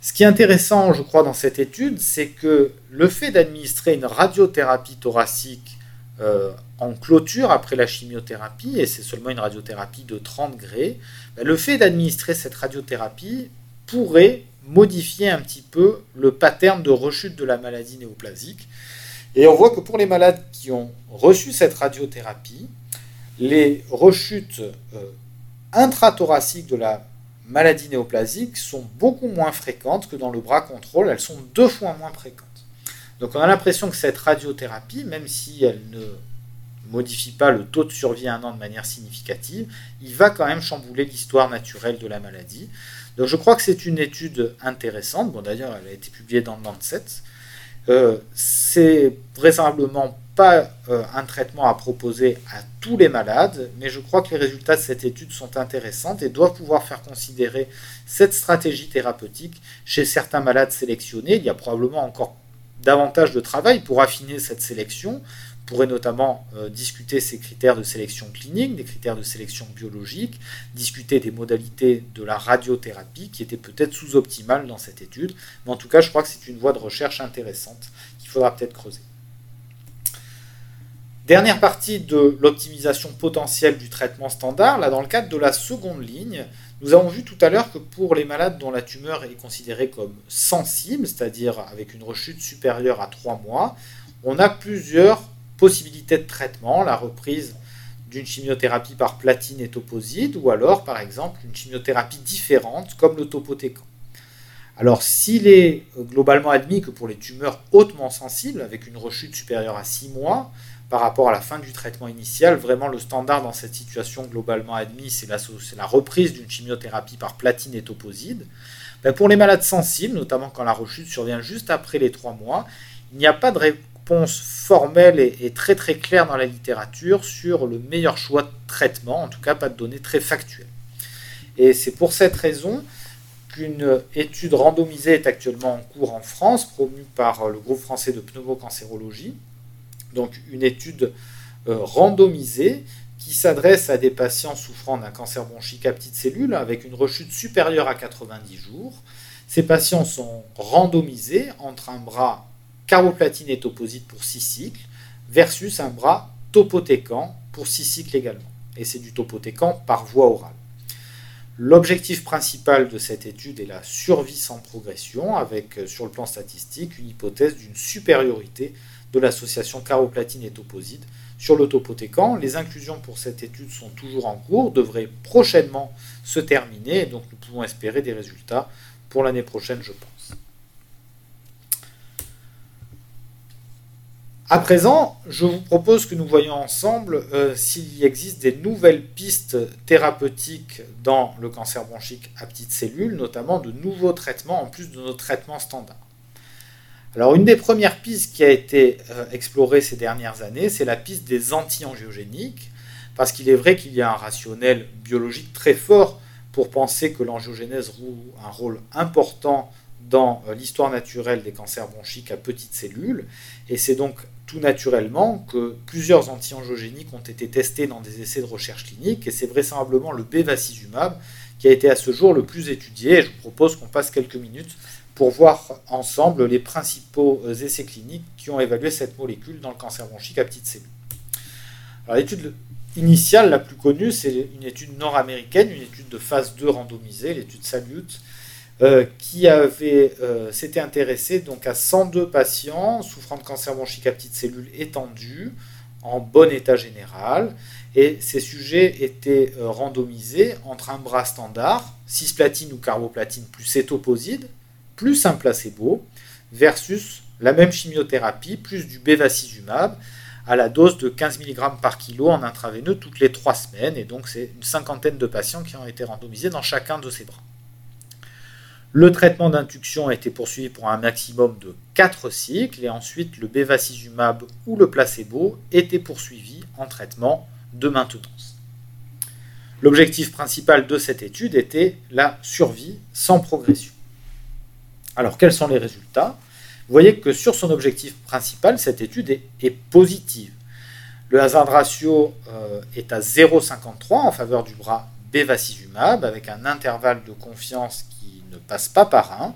Ce qui est intéressant, je crois, dans cette étude, c'est que le fait d'administrer une radiothérapie thoracique euh, en clôture après la chimiothérapie, et c'est seulement une radiothérapie de 30 degrés, ben, le fait d'administrer cette radiothérapie pourrait modifier un petit peu le pattern de rechute de la maladie néoplasique. Et on voit que pour les malades qui ont reçu cette radiothérapie, les rechutes euh, intrathoraciques de la maladies néoplasiques sont beaucoup moins fréquentes que dans le bras contrôle, elles sont deux fois moins fréquentes. Donc on a l'impression que cette radiothérapie, même si elle ne modifie pas le taux de survie à un an de manière significative, il va quand même chambouler l'histoire naturelle de la maladie. Donc je crois que c'est une étude intéressante. Bon d'ailleurs elle a été publiée dans le Lancet. Euh, c'est vraisemblablement pas euh, un traitement à proposer à tous les malades, mais je crois que les résultats de cette étude sont intéressants et doivent pouvoir faire considérer cette stratégie thérapeutique chez certains malades sélectionnés. Il y a probablement encore davantage de travail pour affiner cette sélection. On pourrait notamment euh, discuter ces critères de sélection clinique, des critères de sélection biologique, discuter des modalités de la radiothérapie qui étaient peut-être sous-optimales dans cette étude. Mais en tout cas, je crois que c'est une voie de recherche intéressante qu'il faudra peut-être creuser. Dernière partie de l'optimisation potentielle du traitement standard, là dans le cadre de la seconde ligne, nous avons vu tout à l'heure que pour les malades dont la tumeur est considérée comme sensible, c'est-à-dire avec une rechute supérieure à 3 mois, on a plusieurs possibilités de traitement, la reprise d'une chimiothérapie par platine et toposide, ou alors par exemple une chimiothérapie différente comme le topotécan. Alors s'il est globalement admis que pour les tumeurs hautement sensibles, avec une rechute supérieure à 6 mois, par rapport à la fin du traitement initial. Vraiment, le standard dans cette situation globalement admis, c'est la, reprise d'une chimiothérapie par platine et toposide. Ben, pour les malades sensibles, notamment quand la rechute survient juste après les trois mois, il n'y a pas de réponse formelle et, très très claire dans la littérature sur le meilleur choix de traitement, en tout cas pas de données très factuelles. Et c'est pour cette raison qu'une étude randomisée est actuellement en cours en France, promue par le groupe français de pneumocancérologie, donc une étude euh, randomisée qui s'adresse à des patients souffrant d'un cancer bronchique à petites cellules avec une rechute supérieure à 90 jours. Ces patients sont randomisés entre un bras caroplatine et opposite pour 6 cycles versus un bras topotéquant pour 6 cycles également. Et c'est du topotéquant par voie orale. L'objectif principal de cette étude est la survie sans progression, avec euh, sur le plan statistique une hypothèse d'une supériorité de l'association caroplatine et toposide sur le. Les inclusions pour cette étude sont toujours en cours, devraient prochainement se terminer, donc nous pouvons espérer des résultats pour l'année prochaine, je pense. À présent, je vous propose que nous voyions ensemble euh, s'il existe des nouvelles pistes thérapeutiques dans le cancer bronchique à petites cellules, notamment de nouveaux traitements en plus de nos traitements standards. Alors une des premières pistes qui a été euh, explorée ces dernières années, c'est la piste des anti-angiogéniques, parce qu'il est vrai qu'il y a un rationnel biologique très fort pour penser que l'angiogénèse joue un rôle important dans euh, l'histoire naturelle des cancers bronchiques à petites cellules, et c'est donc tout naturellement que plusieurs anti-angiogéniques ont été testés dans des essais de recherche clinique, et c'est vraisemblablement le bevacizumab qui a été à ce jour le plus étudié, et je vous propose qu'on passe quelques minutes pour voir ensemble les principaux essais cliniques qui ont évalué cette molécule dans le cancer bronchique à petites cellules. l'étude initiale la plus connue, c'est une étude nord-américaine, une étude de phase 2 randomisée, l'étude Salute, euh, qui avait euh, s'était intéressé donc à 102 patients souffrant de cancer bronchique à petites cellules étendues en bon état général et ces sujets étaient euh, randomisés entre un bras standard, cisplatine ou carboplatine plus cétoposide, plus un placebo, versus la même chimiothérapie plus du bevacizumab à la dose de 15 mg par kilo en intraveineux toutes les 3 semaines. Et donc c'est une cinquantaine de patients qui ont été randomisés dans chacun de ces bras. Le traitement d'induction a été poursuivi pour un maximum de 4 cycles et ensuite le bevacizumab ou le placebo était poursuivi en traitement de maintenance. L'objectif principal de cette étude était la survie sans progression. Alors quels sont les résultats? Vous voyez que sur son objectif principal, cette étude est, positive. Le hazard ratio euh, est à 0,53 en faveur du bras bevacizumab avec un intervalle de confiance ne passe pas par 1,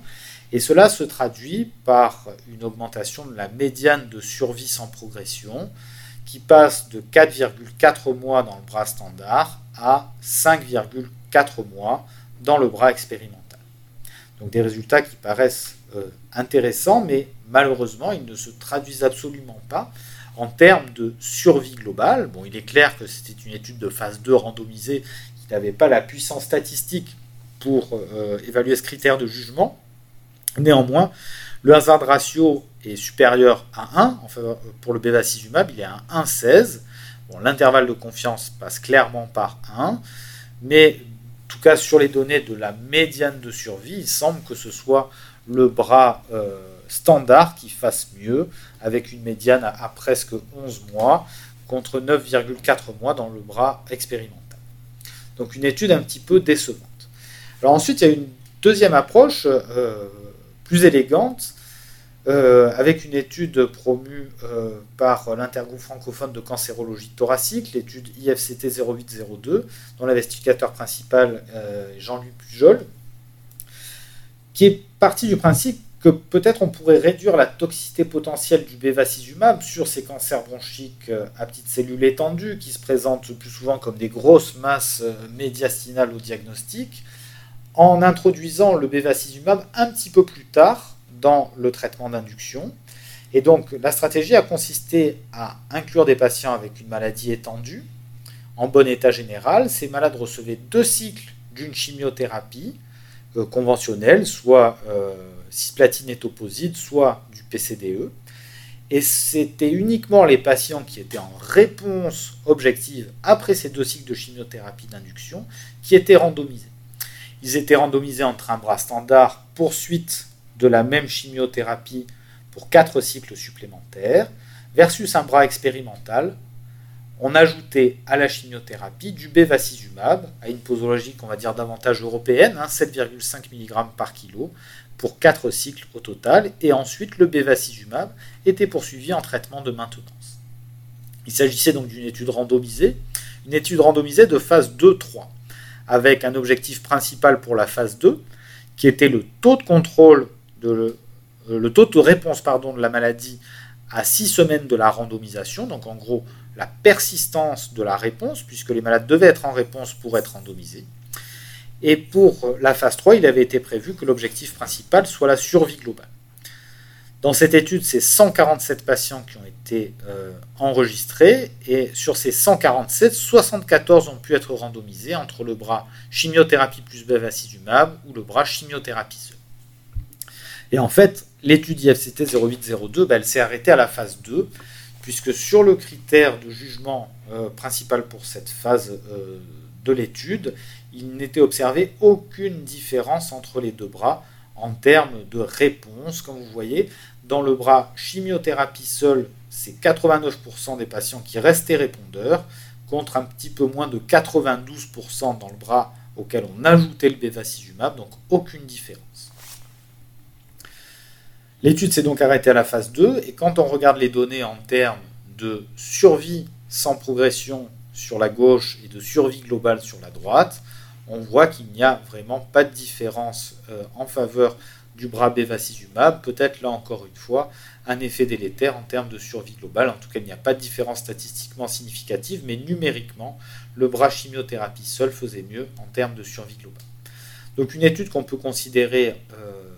et cela se traduit par une augmentation de la médiane de survie sans progression, qui passe de 4,4 mois dans le bras standard à 5,4 mois dans le bras expérimental. Donc des résultats qui paraissent euh, intéressants, mais malheureusement, ils ne se traduisent absolument pas en termes de survie globale. Bon, il est clair que c'était une étude de phase 2 randomisée qui n'avait pas la puissance statistique pour euh, évaluer ce critère de jugement. Néanmoins, le hazard ratio est supérieur à 1 pour le bevacizumab, il est à 1,16. Bon, L'intervalle de confiance passe clairement par 1, mais tout cas sur les données de la médiane de survie, il semble que ce soit le bras euh, standard qui fasse mieux, avec une médiane à, presque 11 mois contre 9,4 mois dans le bras expérimental. Donc une étude un petit peu décevante. Alors ensuite, il y a une deuxième approche euh, plus élégante, euh, avec une étude promue euh, par l'intergroupe francophone de cancérologie thoracique, l'étude IFCT 0802, dont l'investigateur principal est Jean-Louis Pujol, qui est parti du principe que peut-être on pourrait réduire la toxicité potentielle du bevacizumab sur ces cancers bronchiques à petites cellules étendues qui se présentent plus souvent comme des grosses masses médiastinales au diagnostic, en introduisant le bevacizumab un petit peu plus tard dans le traitement d'induction. Et donc la stratégie a consisté à inclure des patients avec une maladie étendue, en bon état général. Ces malades recevaient deux cycles d'une chimiothérapie euh, conventionnelle, soit euh, cisplatine et toposide, soit du PCDE. Et c'était uniquement les patients qui étaient en réponse objective après ces deux cycles de chimiothérapie d'induction qui étaient randomisés. Ils étaient randomisés entre un bras standard, poursuite de la même chimiothérapie pour 4 cycles supplémentaires, versus un bras expérimental. On ajoutait à la chimiothérapie du bevacizumab, à une posologie qu'on va dire davantage européenne, 7,5 hein, mg par kilo, pour 4 cycles au total, et ensuite le bevacizumab était poursuivi en traitement de maintenance. Il s'agissait donc d'une étude randomisée, une étude randomisée de phase 2-3 avec un objectif principal pour la phase 2, qui était le taux de contrôle, de le, euh, taux de réponse de la maladie à 6 semaines de la randomisation, donc en gros la persistance de la réponse, puisque les malades devaient être en réponse pour être randomisés. Et pour la phase 3, il avait été prévu que l'objectif principal soit la survie globale. Dans cette étude, c'est 147 patients qui ont été euh, enregistrés et sur ces 147, 74 ont pu être randomisés entre le bras chimiothérapie plus bevacizumab ou le bras chimiothérapie. Et en fait, l'étude IFCT 0802, bah, elle s'est arrêtée à la phase 2, puisque sur le critère de jugement euh, principal pour cette phase euh, de l'étude, il n'était observé aucune différence entre les deux bras en termes de réponse, comme vous voyez. Dans le bras chimiothérapie seule, c'est 89% des patients qui restaient répondeurs, contre un petit peu moins de 92% dans le bras auquel on ajoutait le bevacizumab, donc aucune différence. L'étude s'est donc arrêtée à la phase 2, et quand on regarde les données en termes de survie sans progression sur la gauche et de survie globale sur la droite, on voit qu'il n'y a vraiment pas de différence euh, en faveur du bras bevacizumab, peut-être là encore une fois un effet délétère en termes de survie globale. En tout cas, il n'y a pas de différence statistiquement significative, mais numériquement, le bras chimiothérapie seul faisait mieux en termes de survie globale. Donc une étude qu'on peut considérer euh,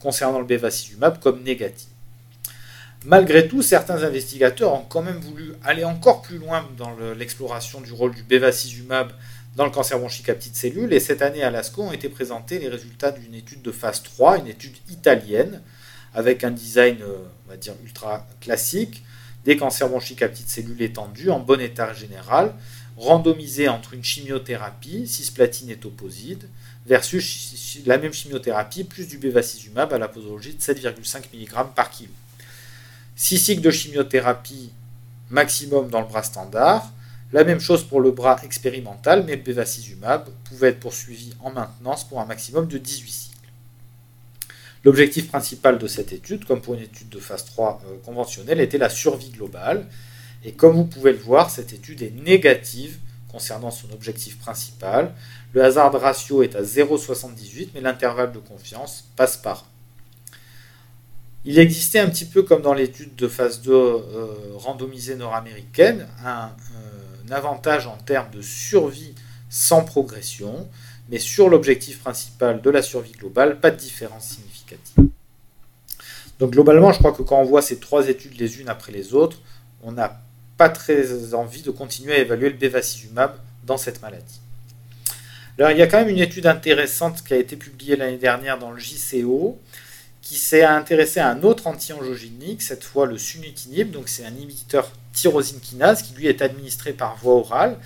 concernant le bevacizumab comme négative. Malgré tout, certains investigateurs ont quand même voulu aller encore plus loin dans l'exploration du rôle du bevacizumab dans le cancer bronchique à petites cellules. Et cette année à l'ASCO ont été présentés les résultats d'une étude de phase 3, une étude italienne, avec un design, euh, on va dire, ultra classique, des cancers bronchiques à petites cellules étendus en bon état général, randomisés entre une chimiothérapie, cisplatine et toposide, versus la même chimiothérapie plus du bevacizumab à la posologie de 7,5 mg par kilo. 6 cycles de chimiothérapie maximum dans le bras standard, la même chose pour le bras expérimental, mais le bevacizumab pouvait être poursuivi en maintenance pour un maximum de 18 cycles. L'objectif principal de cette étude, comme pour une étude de phase 3 euh, conventionnelle, était la survie globale. Et comme vous pouvez le voir, cette étude est négative concernant son objectif principal. Le hazard ratio est à 0,78, mais l'intervalle de confiance passe par il existait un petit peu comme dans l'étude de phase 2 euh, randomisée nord-américaine, un, avantage en termes de survie sans progression, mais sur l'objectif principal de la survie globale, pas de différence significative. Donc globalement, je crois que quand on voit ces trois études les unes après les autres, on n'a pas très envie de continuer à évaluer le bevacizumab dans cette maladie. Alors il y a quand même une étude intéressante qui a été publiée l'année dernière dans le JCO, qui s'est intéressé à un autre anti-angiogénique, cette fois le sunitinib, donc c'est un inhibiteur tyrosine kinase qui lui est administré par voie orale.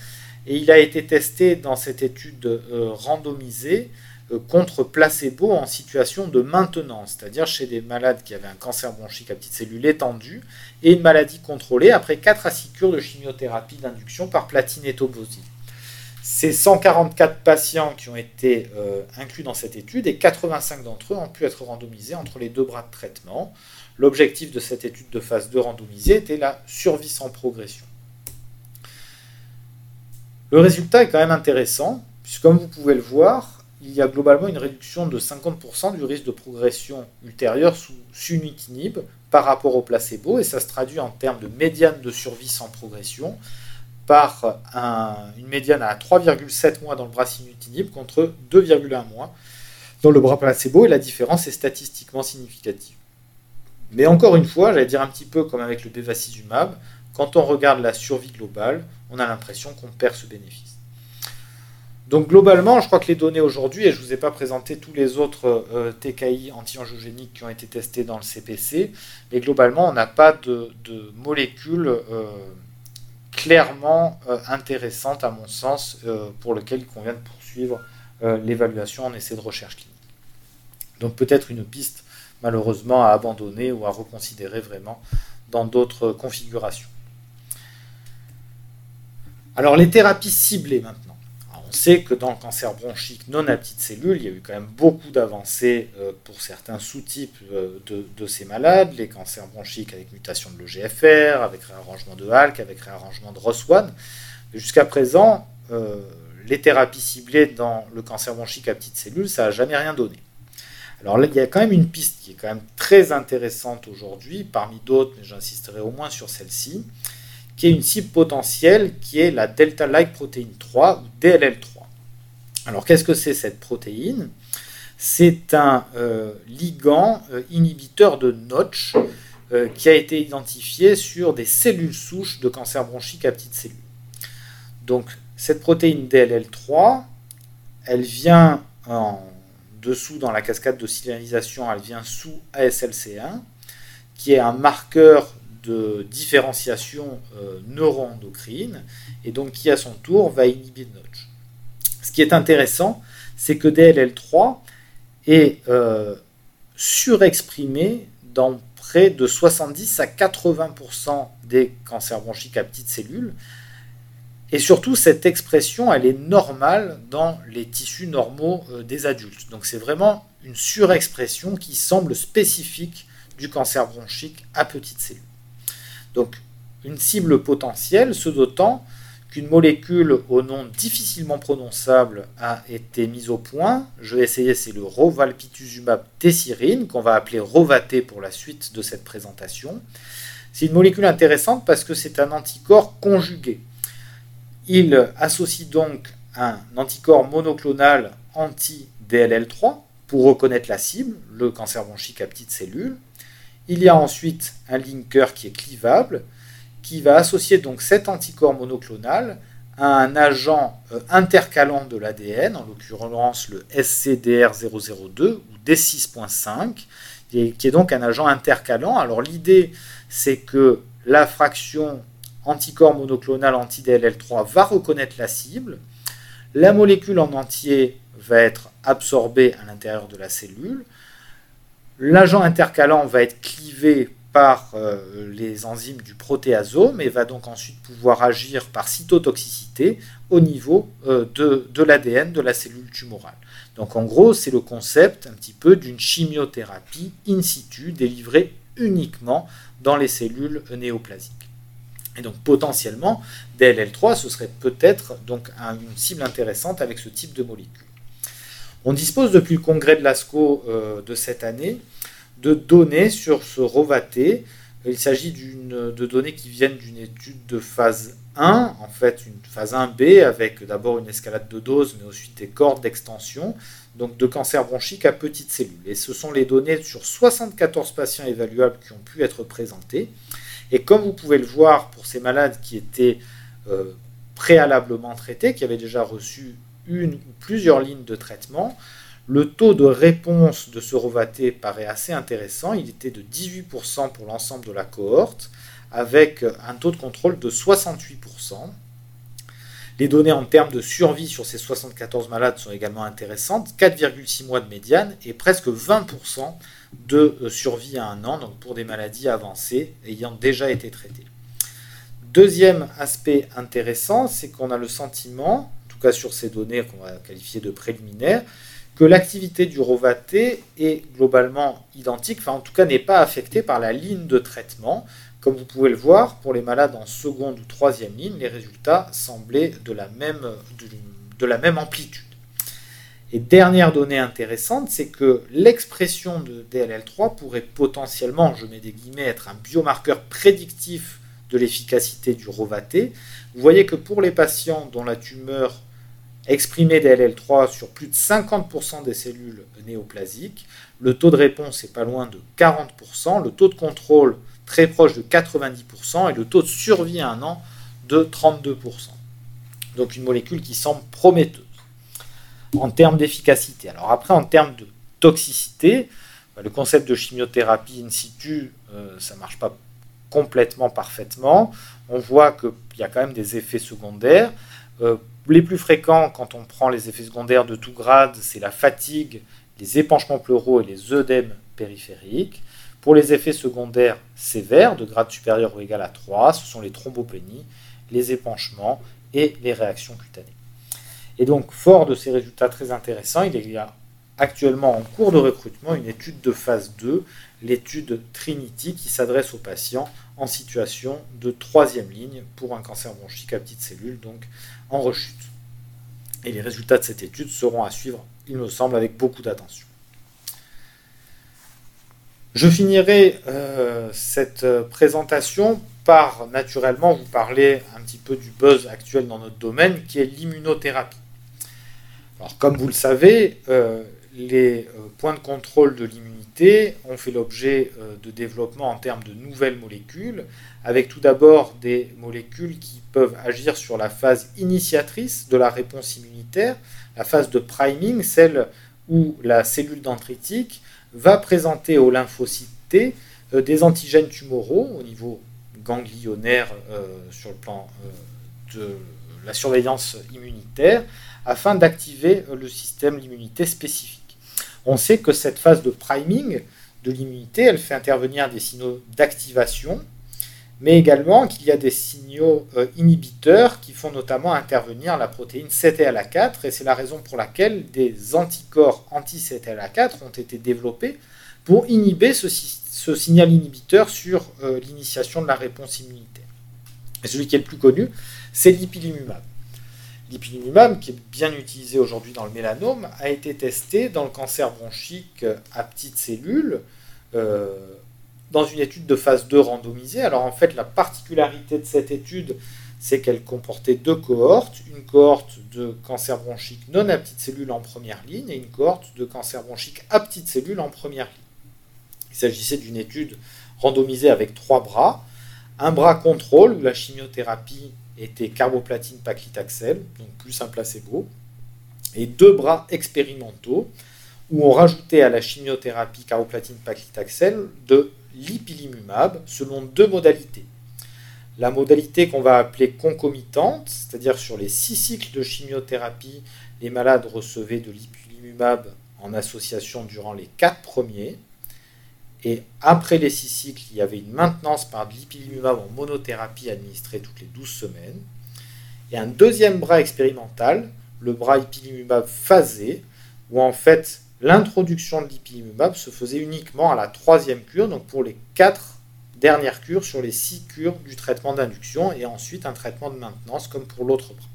Et il a été testé dans cette étude euh, randomisée contre placebo en situation de maintenance, c'est-à-dire chez des malades qui avaient un cancer bronchique à petites cellules étendues et une maladie contrôlée après 4 à 6 cures de chimiothérapie d'induction par platine et tobosine. C'est 144 patients qui ont été euh, inclus dans cette étude et 85 d'entre eux ont pu être randomisés entre les deux bras de traitement. L'objectif de cette étude de phase 2 randomisée était la survie sans progression. Le résultat est quand même intéressant, puisque comme vous pouvez le voir, il y a globalement une réduction de 50% du risque de progression ultérieure sous sunitinib par rapport au placebo, et ça se traduit en termes de médiane de survie sans progression par une médiane à 3,7 mois dans le bras sunitinib contre 2,1 mois dans le bras placebo, et la différence est statistiquement significative. Mais encore une fois, j'allais dire un petit peu comme avec le bevacizumab, quand on regarde la survie globale, on a l'impression qu'on perd ce bénéfice. Donc globalement, je crois que les données aujourd'hui, et je ne vous ai pas présenté tous les autres euh, TKI anti-angiogéniques qui ont été testés dans le CPC, mais globalement, on n'a pas de, molécules euh, clairement euh, intéressantes, à mon sens, pour lesquelles il convient de poursuivre l'évaluation en essai de recherche clinique. Donc peut-être une piste malheureusement à abandonner ou à reconsidérer vraiment dans d'autres configurations. Alors les thérapies ciblées maintenant. On sait que dans le cancer bronchique non à petites cellules, il y a eu quand même beaucoup d'avancées euh, pour certains sous-types euh, de, ces malades, les cancers bronchiques avec mutation de l'OGFR, avec réarrangement de HALK, avec réarrangement de ROS1. Jusqu'à présent, euh, les thérapies ciblées dans le cancer bronchique à petites cellules, ça n'a jamais rien donné. Alors là, il y a quand même une piste qui est quand même très intéressante aujourd'hui, parmi d'autres, mais j'insisterai au moins sur celle-ci, qui est une cible potentielle qui est la delta-like protéine 3 ou DLL3. Alors qu'est-ce que c'est cette protéine? C'est un euh, ligand euh, inhibiteur de Notch euh, qui a été identifié sur des cellules souches de cancer bronchique à petites cellules. Donc cette protéine DLL3, elle vient en dessous dans la cascade de signalisation, elle vient sous ASLC1, qui est un marqueur de différenciation euh, neuroendocrine, et donc qui à son tour va inhiber Notch. Ce qui est intéressant, c'est que DLL3 est euh, surexprimé dans près de 70 à 80% des cancers bronchiques à petites cellules, et surtout, cette expression, elle est normale dans les tissus normaux euh, des adultes. Donc c'est vraiment une surexpression qui semble spécifique du cancer bronchique à petites cellules. Donc une cible potentielle, ce d'autant qu'une molécule au nom difficilement prononçable a été mise au point. Je vais essayer, c'est le rovalpituzumab tessirine, qu'on va appeler Rovaté pour la suite de cette présentation. C'est une molécule intéressante parce que c'est un anticorps conjugué. Il associe donc un anticorps monoclonal anti-DLL3 pour reconnaître la cible, le cancer bronchique à petites cellules. Il y a ensuite un linker qui est clivable, qui va associer donc cet anticorps monoclonal à un agent euh, intercalant de l'ADN, en l'occurrence le SCDR002 ou D6.5, qui est donc un agent intercalant. Alors l'idée, c'est que la fraction anticorps monoclonal anti-DLL3 va reconnaître la cible. La molécule en entier va être absorbée à l'intérieur de la cellule. L'agent intercalant va être clivé par euh, les enzymes du protéasome et va donc ensuite pouvoir agir par cytotoxicité au niveau euh, de, l'ADN de la cellule tumorale. Donc en gros, c'est le concept un petit peu d'une chimiothérapie in situ délivrée uniquement dans les cellules néoplasiques. Et donc potentiellement, DLL3, ce serait peut-être donc une cible intéressante avec ce type de molécule. On dispose depuis le congrès de l'ASCO euh, de cette année de données sur ce Rovaté. Il s'agit de données qui viennent d'une étude de phase 1, en fait une phase 1B avec d'abord une escalade de dose, mais ensuite des cordes d'extension, donc de cancer bronchique à petites cellules. Et ce sont les données sur 74 patients évaluables qui ont pu être présentées. Et comme vous pouvez le voir pour ces malades qui étaient euh, préalablement traités, qui avaient déjà reçu une ou plusieurs lignes de traitement, le taux de réponse de ce Rovaté paraît assez intéressant. Il était de 18% pour l'ensemble de la cohorte, avec un taux de contrôle de 68%. Les données en termes de survie sur ces 74 malades sont également intéressantes, 4,6 mois de médiane et presque 20% de euh, survie à un an, donc pour des maladies avancées ayant déjà été traitées. Deuxième aspect intéressant, c'est qu'on a le sentiment, sur ces données qu'on va qualifier de préliminaires, que l'activité du Rovaté est globalement identique, enfin en tout cas n'est pas affectée par la ligne de traitement. Comme vous pouvez le voir, pour les malades en seconde ou troisième ligne, les résultats semblaient de la même, de la même amplitude. Et dernière donnée intéressante, c'est que l'expression de DLL3 pourrait potentiellement, je mets des guillemets, être un biomarqueur prédictif de l'efficacité du Rovaté. Vous voyez que pour les patients dont la tumeur exprimait DLL3 sur plus de 50% des cellules néoplasiques, le taux de réponse est pas loin de 40%, le taux de contrôle très proche de 90% et le taux de survie à un an de 32%. Donc une molécule qui semble prometteuse en termes d'efficacité. Alors après, en termes de toxicité, bah, le concept de chimiothérapie in situ, euh, ça ne marche pas complètement parfaitement. On voit qu'il y a quand même des effets secondaires. Euh, les plus fréquents, quand on prend les effets secondaires de tout grade, c'est la fatigue, les épanchements pleuraux et les œdèmes périphériques. Pour les effets secondaires sévères, de grade supérieur ou égal à 3, ce sont les thrombopénies, les épanchements et les réactions cutanées. Et donc, fort de ces résultats très intéressants, il y a actuellement en cours de recrutement une étude de phase 2, l'étude Trinity, qui s'adresse aux patients en situation de troisième ligne pour un cancer bronchique à petites cellules, donc en rechute. Et les résultats de cette étude seront à suivre, il me semble, avec beaucoup d'attention. Je finirai euh, cette présentation par naturellement vous parler un petit peu du buzz actuel dans notre domaine qui est l'immunothérapie. Alors comme vous le savez, les points de contrôle de l'immunité ont fait l'objet de développement en termes de nouvelles molécules, avec tout d'abord des molécules qui peuvent agir sur la phase initiatrice de la réponse immunitaire, la phase de priming, celle où la cellule dendritique va présenter aux lymphocytes T euh, des antigènes tumoraux au niveau ganglionnaire euh, sur le plan euh, de la surveillance immunitaire afin d'activer le système d'immunité spécifique. On sait que cette phase de priming de l'immunité, elle fait intervenir des signaux d'activation mais également qu'il y a des signaux euh, inhibiteurs qui font notamment intervenir la protéine 7-LA4, et c'est la raison pour laquelle des anticorps anti-7-LA4 ont été développés pour inhiber ce, signal inhibiteur sur euh, l'initiation de la réponse immunitaire. Celui qui est le plus connu, c'est l'ipilimumab. Qui est bien utilisé aujourd'hui dans le mélanome, a été testé dans le cancer bronchique à petites cellules. Euh, dans une étude de phase 2 randomisée. Alors en fait, la particularité de cette étude, c'est qu'elle comportait deux cohortes, une cohorte de cancer bronchique non à petites cellules en première ligne et une cohorte de cancer bronchique à petites cellules en première ligne. Il s'agissait d'une étude randomisée avec trois bras, un bras contrôle où la chimiothérapie était carboplatine paclitaxel, donc plus un placebo, et deux bras expérimentaux où on rajoutait à la chimiothérapie carboplatine paclitaxel de l'ipilimumab selon deux modalités. La modalité qu'on va appeler concomitante, c'est-à-dire sur les six cycles de chimiothérapie, les malades recevaient de l'ipilimumab en association durant les quatre premiers. Et après les six cycles, il y avait une maintenance par de l'ipilimumab en monothérapie administrée toutes les 12 semaines. Et un deuxième bras expérimental, le bras ipilimumab phasé, où en fait L'introduction de l'ipilimumab se faisait uniquement à la troisième cure, donc pour les quatre dernières cures sur les six cures du traitement d'induction, et ensuite un traitement de maintenance comme pour l'autre bras.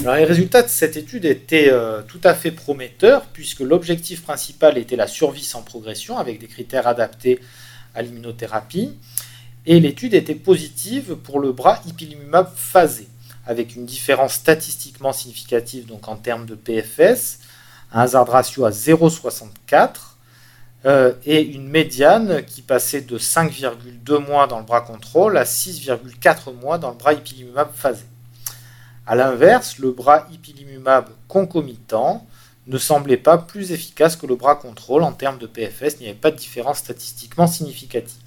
Alors, les résultats de cette étude étaient euh, tout à fait prometteurs, puisque l'objectif principal était la survie sans progression, avec des critères adaptés à l'immunothérapie, et l'étude était positive pour le bras ipilimumab phasé, avec une différence statistiquement significative donc en termes de PFS, un hazard ratio à 0,64 euh, et une médiane qui passait de 5,2 mois dans le bras contrôle à 6,4 mois dans le bras ipilimumab phasé. A l'inverse, le bras ipilimumab concomitant ne semblait pas plus efficace que le bras contrôle en termes de PFS, il n'y avait pas de différence statistiquement significative.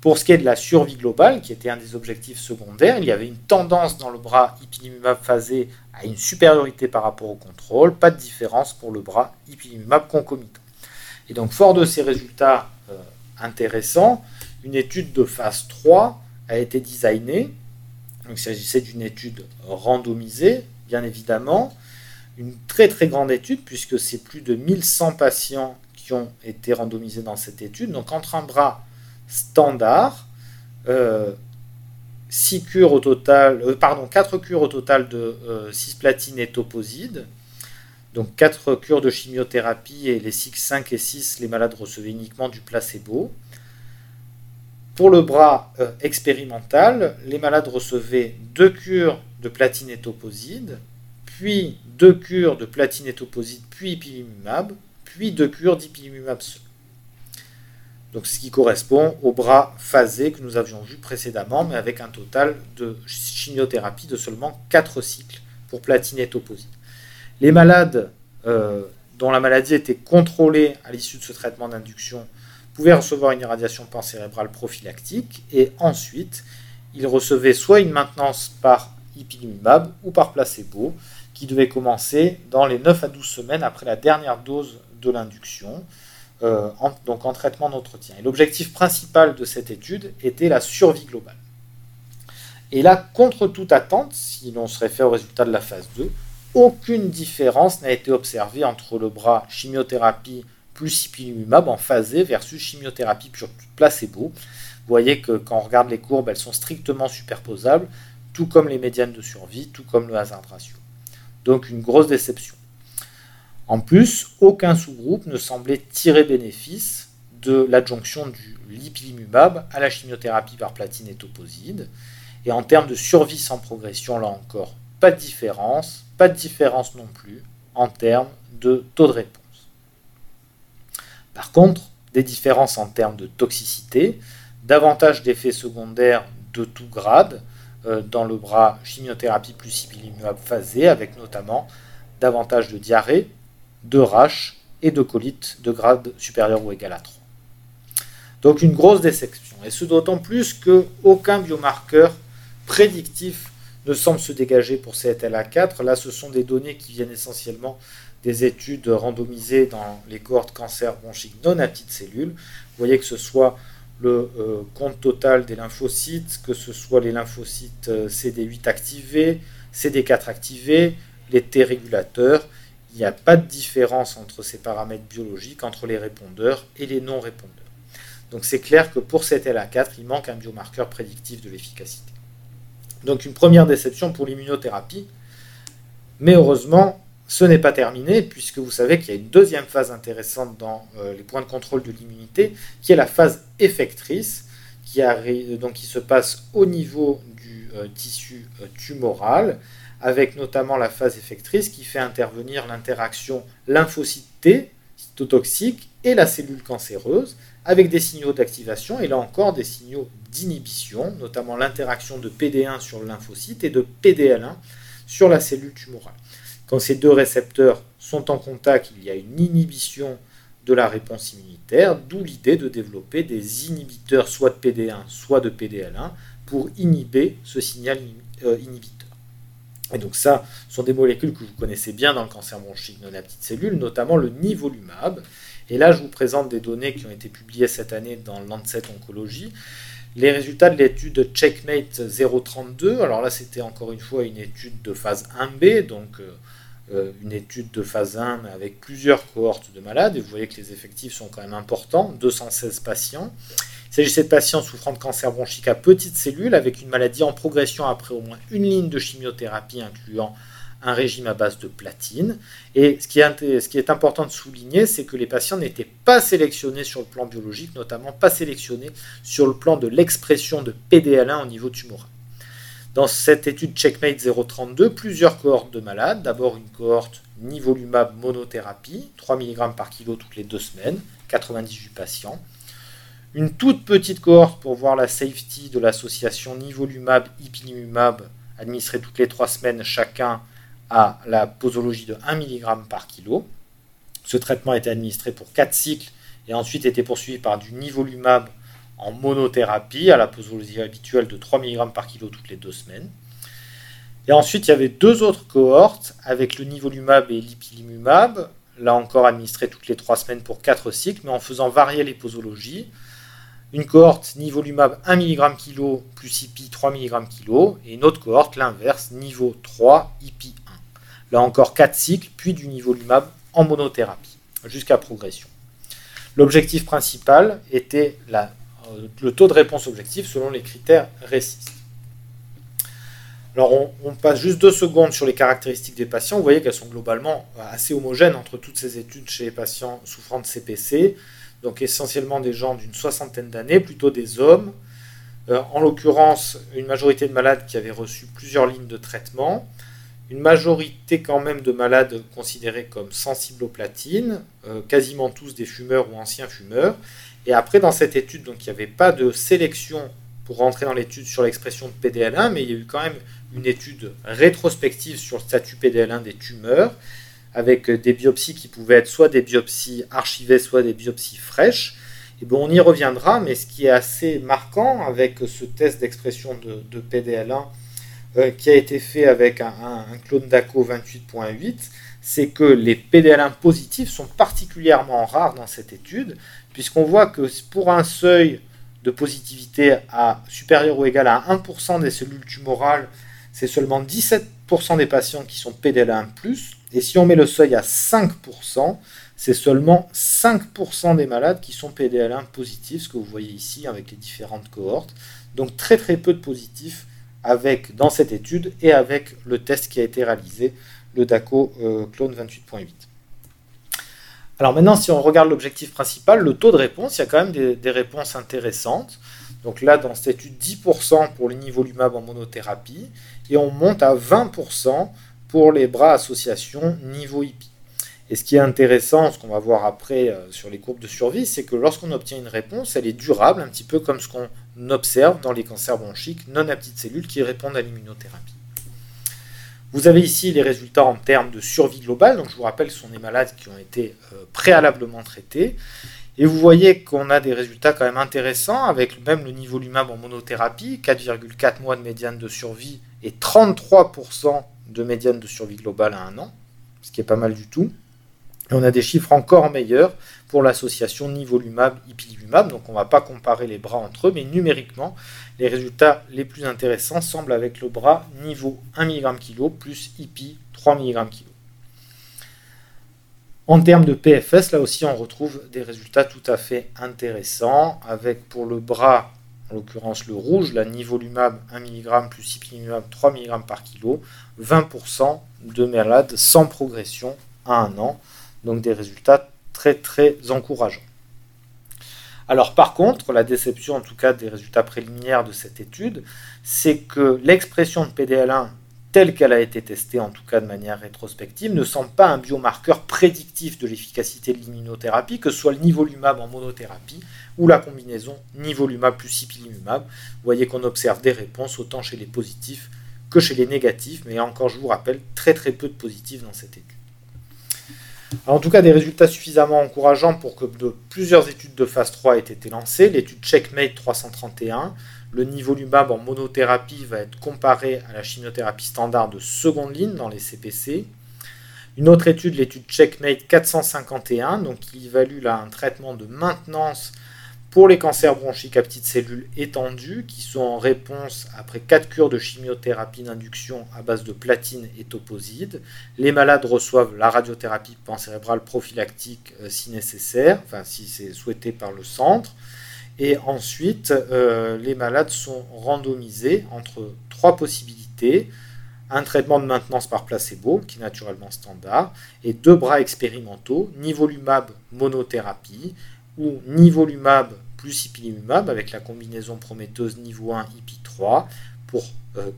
Pour ce qui est de la survie globale, qui était un des objectifs secondaires, il y avait une tendance dans le bras ipilimumab phasé à une supériorité par rapport au contrôle, pas de différence pour le bras ipilimumab concomitant. Et donc, fort de ces résultats euh, intéressants, une étude de phase 3 a été designée. Il s'agissait d'une étude randomisée, bien évidemment, une très très grande étude puisque c'est plus de 1100 patients qui ont été randomisés dans cette étude. Donc entre un bras standard, euh, 6 cures au total, euh, pardon, 4 cures au total de euh, cisplatine et toposide. Donc 4 cures de chimiothérapie et les cycles 5 et 6, les malades recevaient uniquement du placebo. Pour le bras euh, expérimental, les malades recevaient 2 cures de platine et toposide, puis 2 cures de platine et toposide, puis ipilimumab, puis 2 cures d'ipilimumab seul donc ce qui correspond au bras phasé que nous avions vu précédemment, mais avec un total de chimiothérapie de seulement 4 cycles pour platine et toposide. Les malades euh, dont la maladie était contrôlée à l'issue de ce traitement d'induction pouvaient recevoir une irradiation pancérébrale prophylactique et ensuite ils recevaient soit une maintenance par ipilimumab ou par placebo qui devait commencer dans les 9 à 12 semaines après la dernière dose de l'induction euh, en, donc en traitement d'entretien. Et l'objectif principal de cette étude était la survie globale. Et là, contre toute attente, si l'on se réfère au résultat de la phase 2, aucune différence n'a été observée entre le bras chimiothérapie plus ipilimumab en phasé versus chimiothérapie pure placebo. Vous voyez que quand on regarde les courbes, elles sont strictement superposables, tout comme les médianes de survie, tout comme le hasard ratio. Donc une grosse déception. En plus, aucun sous-groupe ne semblait tirer bénéfice de l'adjonction du lipilimumab à la chimiothérapie par platine et toposide. Et en termes de survie sans progression, là encore, pas de différence, pas de différence non plus en termes de taux de réponse. Par contre, des différences en termes de toxicité, davantage d'effets secondaires de tout grade euh, dans le bras chimiothérapie plus ipilimumab phasé, avec notamment davantage de diarrhée, de rash et de colite de grade supérieur ou égal à 3. Donc une grosse déception, et ce d'autant plus qu'aucun biomarqueur prédictif ne semble se dégager pour CTLA4. Là, ce sont des données qui viennent essentiellement des études randomisées dans les cohortes cancer bronchique non à petites cellules. Vous voyez que ce soit le euh, compte total des lymphocytes, que ce soit les lymphocytes euh, CD8 activés, CD4 activés, les T régulateurs. Il n'y a pas de différence entre ces paramètres biologiques, entre les répondeurs et les non-répondeurs. Donc c'est clair que pour cette LA4, il manque un biomarqueur prédictif de l'efficacité. Donc une première déception pour l'immunothérapie. Mais heureusement, ce n'est pas terminé, puisque vous savez qu'il y a une deuxième phase intéressante dans euh, les points de contrôle de l'immunité, qui est la phase effectrice, qui, qui se passe au niveau du euh, tissu euh, tumoral, avec notamment la phase effectrice qui fait intervenir l'interaction lymphocyte T, cytotoxique, et la cellule cancéreuse, avec des signaux d'activation et là encore des signaux d'inhibition, notamment l'interaction de PD1 sur le lymphocyte et de PDL1 sur la cellule tumorale. Quand ces deux récepteurs sont en contact, il y a une inhibition de la réponse immunitaire, d'où l'idée de développer des inhibiteurs soit de PD1, soit de PDL1 pour inhiber ce signal euh, inhibiteur. Et donc ça, sont des molécules que vous connaissez bien dans le cancer bronchique non à petite cellule, notamment le nivolumab. Et là, je vous présente des données qui ont été publiées cette année dans Lancet Oncologie. Les résultats de l'étude Checkmate 032, alors là c'était encore une fois une étude de phase 1B, donc euh, une étude de phase 1 avec plusieurs cohortes de malades, et vous voyez que les effectifs sont quand même importants, 216 patients. Il s'agissait de patients souffrant de cancer bronchique à petites cellules avec une maladie en progression après au moins une ligne de chimiothérapie incluant un régime à base de platine. Et ce qui est, ce qui est important de souligner, c'est que les patients n'étaient pas sélectionnés sur le plan biologique, notamment pas sélectionnés sur le plan de l'expression de PDL1 au niveau tumoral. Dans cette étude Checkmate 032, plusieurs cohortes de malades. D'abord une cohorte nivolumab monothérapie, 3 mg par kilo toutes les deux semaines, 98 patients. Une toute petite cohorte pour voir la safety de l'association nivolumab-ipilimumab administrée toutes les trois semaines chacun à la posologie de 1 mg par kilo. Ce traitement a été administré pour 4 cycles et ensuite été poursuivi par du nivolumab en monothérapie à la posologie habituelle de 3 mg par kilo toutes les deux semaines. Et ensuite, il y avait deux autres cohortes avec le nivolumab et l'ipilimumab, là encore administré toutes les trois semaines pour 4 cycles, mais en faisant varier les posologies. Une cohorte nivolumab 1 mg kg plus IPI 3 mg kg, et une autre cohorte, l'inverse, niveau 3 IPI 1. Là encore 4 cycles, puis du nivolumab en monothérapie, jusqu'à progression. L'objectif principal était la le taux de réponse objectif selon les critères RECIST. Alors on, passe juste deux secondes sur les caractéristiques des patients. Vous voyez qu'elles sont globalement assez homogènes entre toutes ces études chez les patients souffrant de CPC. Donc essentiellement des gens d'une soixantaine d'années, plutôt des hommes. Euh, en l'occurrence, une majorité de malades qui avaient reçu plusieurs lignes de traitement. Une majorité quand même de malades considérés comme sensibles aux platines, euh, quasiment tous des fumeurs ou anciens fumeurs. Et après, dans cette étude, donc, il n'y avait pas de sélection pour rentrer dans l'étude sur l'expression de PDL1, mais il y a eu quand même une étude rétrospective sur le statut PDL1 des tumeurs, avec des biopsies qui pouvaient être soit des biopsies archivées, soit des biopsies fraîches. Et bon, on y reviendra, mais ce qui est assez marquant avec ce test d'expression de, PDL1 euh, qui a été fait avec un, un clone d'ACO 28.8, c'est que les PDL1 positifs sont particulièrement rares dans cette étude, puisqu'on voit que pour un seuil de positivité à supérieur ou égal à 1% des cellules tumorales, c'est seulement 17% des patients qui sont PDL1+, et si on met le seuil à 5%, c'est seulement 5% des malades qui sont PDL1 positifs, ce que vous voyez ici avec les différentes cohortes. Donc très très peu de positifs avec, dans cette étude et avec le test qui a été réalisé, le DACO euh, clone 28.8. Alors maintenant, si on regarde l'objectif principal, le taux de réponse, il y a quand même des, réponses intéressantes. Donc là, dans cette étude, 10% pour l'inivolumab en monothérapie, et on monte à 20% pour les bras association niveau IPI. Et ce qui est intéressant, ce qu'on va voir après euh, sur les courbes de survie, c'est que lorsqu'on obtient une réponse, elle est durable, un petit peu comme ce qu'on observe dans les cancers bronchiques non à petites cellules qui répondent à l'immunothérapie. Vous avez ici les résultats en termes de survie globale. Donc je vous rappelle, ce sont des malades qui ont été euh, préalablement traités. Et vous voyez qu'on a des résultats quand même intéressants avec même le niveau LUMAB en monothérapie, 4,4 mois de médiane de survie et 33% de médiane de survie globale à un an, ce qui est pas mal du tout. Et on a des chiffres encore meilleurs pour l'association nivolumab-ipilimumab. Donc on ne va pas comparer les bras entre eux, mais numériquement, les résultats les plus intéressants semblent avec le bras niveau 1 mg kg plus IPI 3 mg kg. En termes de PFS, là aussi, on retrouve des résultats tout à fait intéressants, avec pour le bras, en l'occurrence le rouge, la nivolumab 1 mg plus ipilimumab 3 mg par kilo, 20% de malades sans progression à un an. Donc des résultats très très encourageants. Alors par contre, la déception en tout cas des résultats préliminaires de cette étude, c'est que l'expression de PDL1 telle qu'elle a été testée, en tout cas de manière rétrospective, ne semble pas un biomarqueur prédictif de l'efficacité de l'immunothérapie, que ce soit le nivolumab en monothérapie ou la combinaison nivolumab plus ipilimumab. Vous voyez qu'on observe des réponses autant chez les positifs que chez les négatifs, mais encore je vous rappelle, très très peu de positifs dans cette étude en tout cas, des résultats suffisamment encourageants pour que de, plusieurs études de phase 3 aient été lancées. L'étude Checkmate 331, le niveau nivolumab en monothérapie va être comparé à la chimiothérapie standard de seconde ligne dans les CPC. Une autre étude, l'étude Checkmate 451, donc qui évalue là un traitement de maintenance pour les cancers bronchiques à petites cellules étendues, qui sont en réponse après 4 cures de chimiothérapie d'induction à base de platine et toposide, les malades reçoivent la radiothérapie pancérébrale prophylactique euh, si nécessaire, enfin si c'est souhaité par le centre. Et ensuite, euh, les malades sont randomisés entre trois possibilités un traitement de maintenance par placebo, qui est naturellement standard, et deux bras expérimentaux, nivolumab monothérapie ou nivolumab plus ipilimumab avec la combinaison prometteuse niveau 1 IP3 pour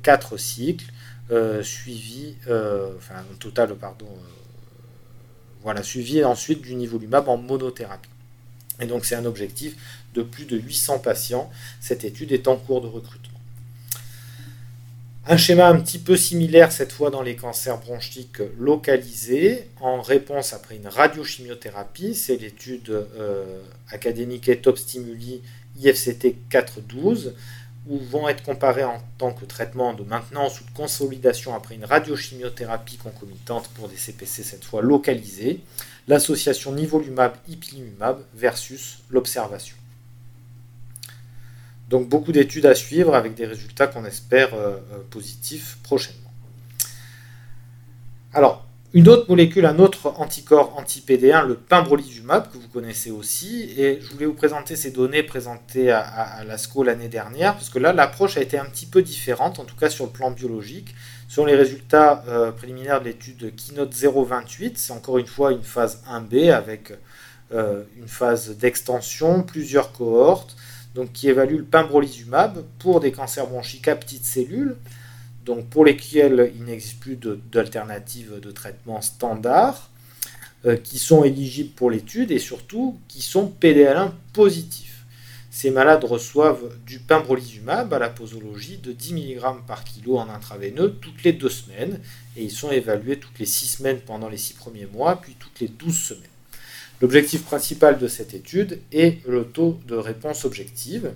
4 euh, cycles, euh, suivi, euh, enfin total, pardon, voilà, suivi ensuite du nivolumab en monothérapie. Et donc c'est un objectif de plus de 800 patients. Cette étude est en cours de recrutement. Un schéma un petit peu similaire cette fois dans les cancers bronchiques localisés en réponse après une radiochimiothérapie. C'est l'étude euh, académique et top stimuli IFCT 412 où vont être comparés en tant que traitement de maintenance ou de consolidation après une radiochimiothérapie concomitante pour des CPC cette fois localisés, l'association nivolumab-ipilimumab versus l'observation. Donc beaucoup d'études à suivre avec des résultats qu'on espère euh, euh, positifs prochainement. Alors, une autre molécule, un autre anticorps anti-PD1, le pembrolizumab, que vous connaissez aussi. Et je voulais vous présenter ces données présentées à, l'ASCO l'année dernière, parce que là, l'approche a été un petit peu différente, en tout cas sur le plan biologique. Sur les résultats euh, préliminaires de l'étude Keynote 028, c'est encore une fois une phase 1B avec une phase d'extension, plusieurs cohortes donc qui évalue le pembrolizumab pour des cancers bronchiques à petites cellules, donc pour lesquels il n'existe plus d'alternative de, traitement standard, euh, qui sont éligibles pour l'étude et surtout qui sont PDL1 positifs. Ces malades reçoivent du pembrolizumab à la posologie de 10 mg par kilo en intraveineux toutes les deux semaines et ils sont évalués toutes les 6 semaines pendant les 6 premiers mois, puis toutes les 12 semaines. L'objectif principal de cette étude est le taux de réponse objective.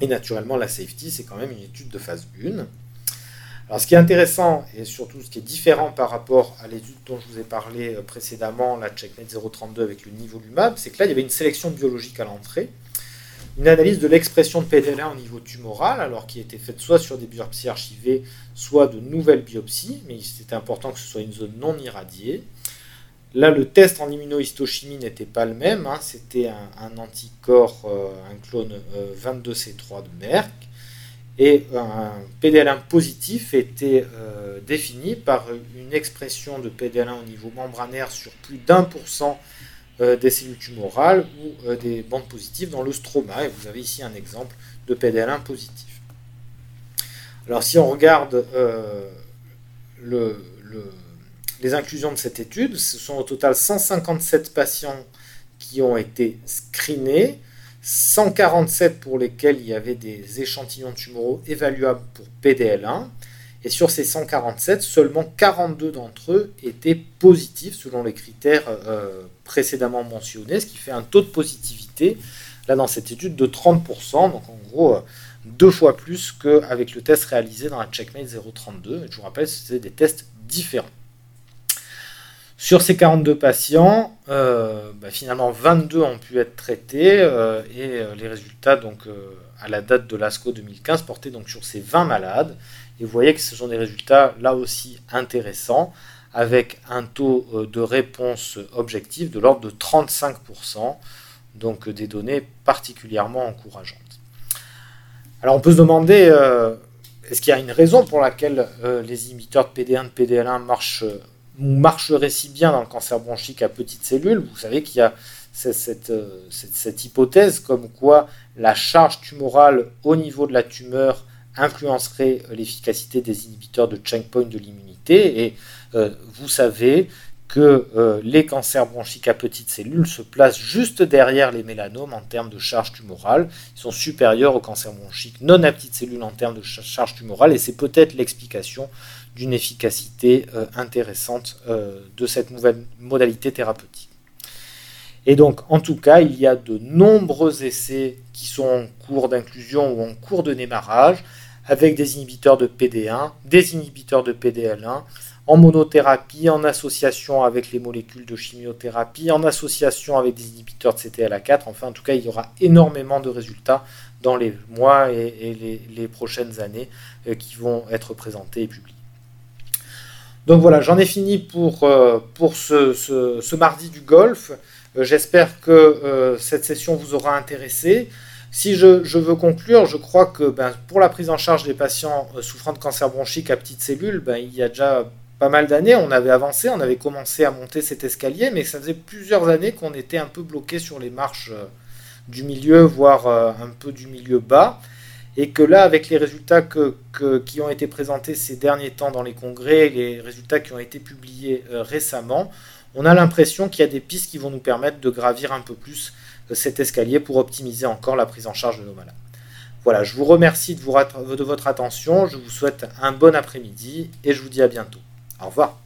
Et naturellement, la safety, c'est quand même une étude de phase 1. Alors, ce qui est intéressant et surtout ce qui est différent par rapport à l'étude dont je vous ai parlé euh, précédemment, la Checkmate 032 avec le niveau LUMAB, c'est que là, il y avait une sélection biologique à l'entrée, une analyse de l'expression de PDL1 au niveau tumoral, alors qui était faite soit sur des biopsies archivées, soit de nouvelles biopsies, mais c'était important que ce soit une zone non irradiée. Là, le test en immunohistochimie n'était pas le même. Hein. C'était un, anticorps, euh, un clone 22C3 euh, de Merck. Et un PDL1 positif était euh, défini par une expression de PDL1 au niveau membranaire sur plus d'un pour cent des cellules tumorales ou des bandes positives dans le stroma. Et vous avez ici un exemple de PDL1 positif. Alors si on regarde les inclusions de cette étude, ce sont au total 157 patients qui ont été screenés, 147 pour lesquels il y avait des échantillons tumoraux évaluables pour PDL1, et sur ces 147, seulement 42 d'entre eux étaient positifs selon les critères euh, précédemment mentionnés, ce qui fait un taux de positivité, là dans cette étude, de 30%, donc en gros euh, deux fois plus qu'avec le test réalisé dans la Checkmate 032. je vous rappelle, c'était des tests différents. Sur ces 42 patients, euh, bah, finalement 22 ont pu être traités euh, et euh, les résultats donc à la date de l'ASCO 2015 portaient donc sur ces 20 malades. Et vous voyez que ce sont des résultats là aussi intéressants avec un taux de réponse objective de l'ordre de 35%, donc des données particulièrement encourageantes. Alors on peut se demander, est-ce qu'il y a une raison pour laquelle les inhibiteurs de PD1 de PDL1 marchent marcherait si bien dans le cancer bronchique à petites cellules, vous savez qu'il y a cette, cette, hypothèse comme quoi la charge tumorale au niveau de la tumeur influencerait l'efficacité des inhibiteurs de checkpoint de l'immunité. Et euh, vous savez que euh, les cancers bronchiques à petites cellules se placent juste derrière les mélanomes en termes de charge tumorale. Ils sont supérieurs aux cancers bronchiques non à petites cellules en termes de charge tumorale. Et c'est peut-être l'explication d'une efficacité euh, intéressante euh, de cette nouvelle modalité thérapeutique. Et donc, en tout cas, il y a de nombreux essais qui sont en cours d'inclusion ou en cours de démarrage avec des inhibiteurs de PD1, des inhibiteurs de PDL1, en monothérapie, en association avec les molécules de chimiothérapie, en association avec des inhibiteurs de CTLA4. Enfin, en tout cas, il y aura énormément de résultats dans les mois et, les, prochaines années euh, qui vont être présentés et publiés. Donc voilà, j'en ai fini pour, euh, ce, mardi du golf. Euh, j'espère que euh, cette session vous aura intéressé. Si je, veux conclure, je crois que ben, pour la prise en charge des patients souffrant de cancer bronchique à petites cellules, ben, il y a déjà pas mal d'années, on avait avancé, on avait commencé à monter cet escalier, mais ça faisait plusieurs années qu'on était un peu bloqué sur les marches du milieu, voire un peu du milieu bas et que là, avec les résultats qui ont été présentés ces derniers temps dans les congrès, les résultats qui ont été publiés euh, récemment, on a l'impression qu'il y a des pistes qui vont nous permettre de gravir un peu plus euh, cet escalier pour optimiser encore la prise en charge de nos malades. Voilà, je vous remercie de, de votre attention, je vous souhaite un bon après-midi et je vous dis à bientôt. Au revoir.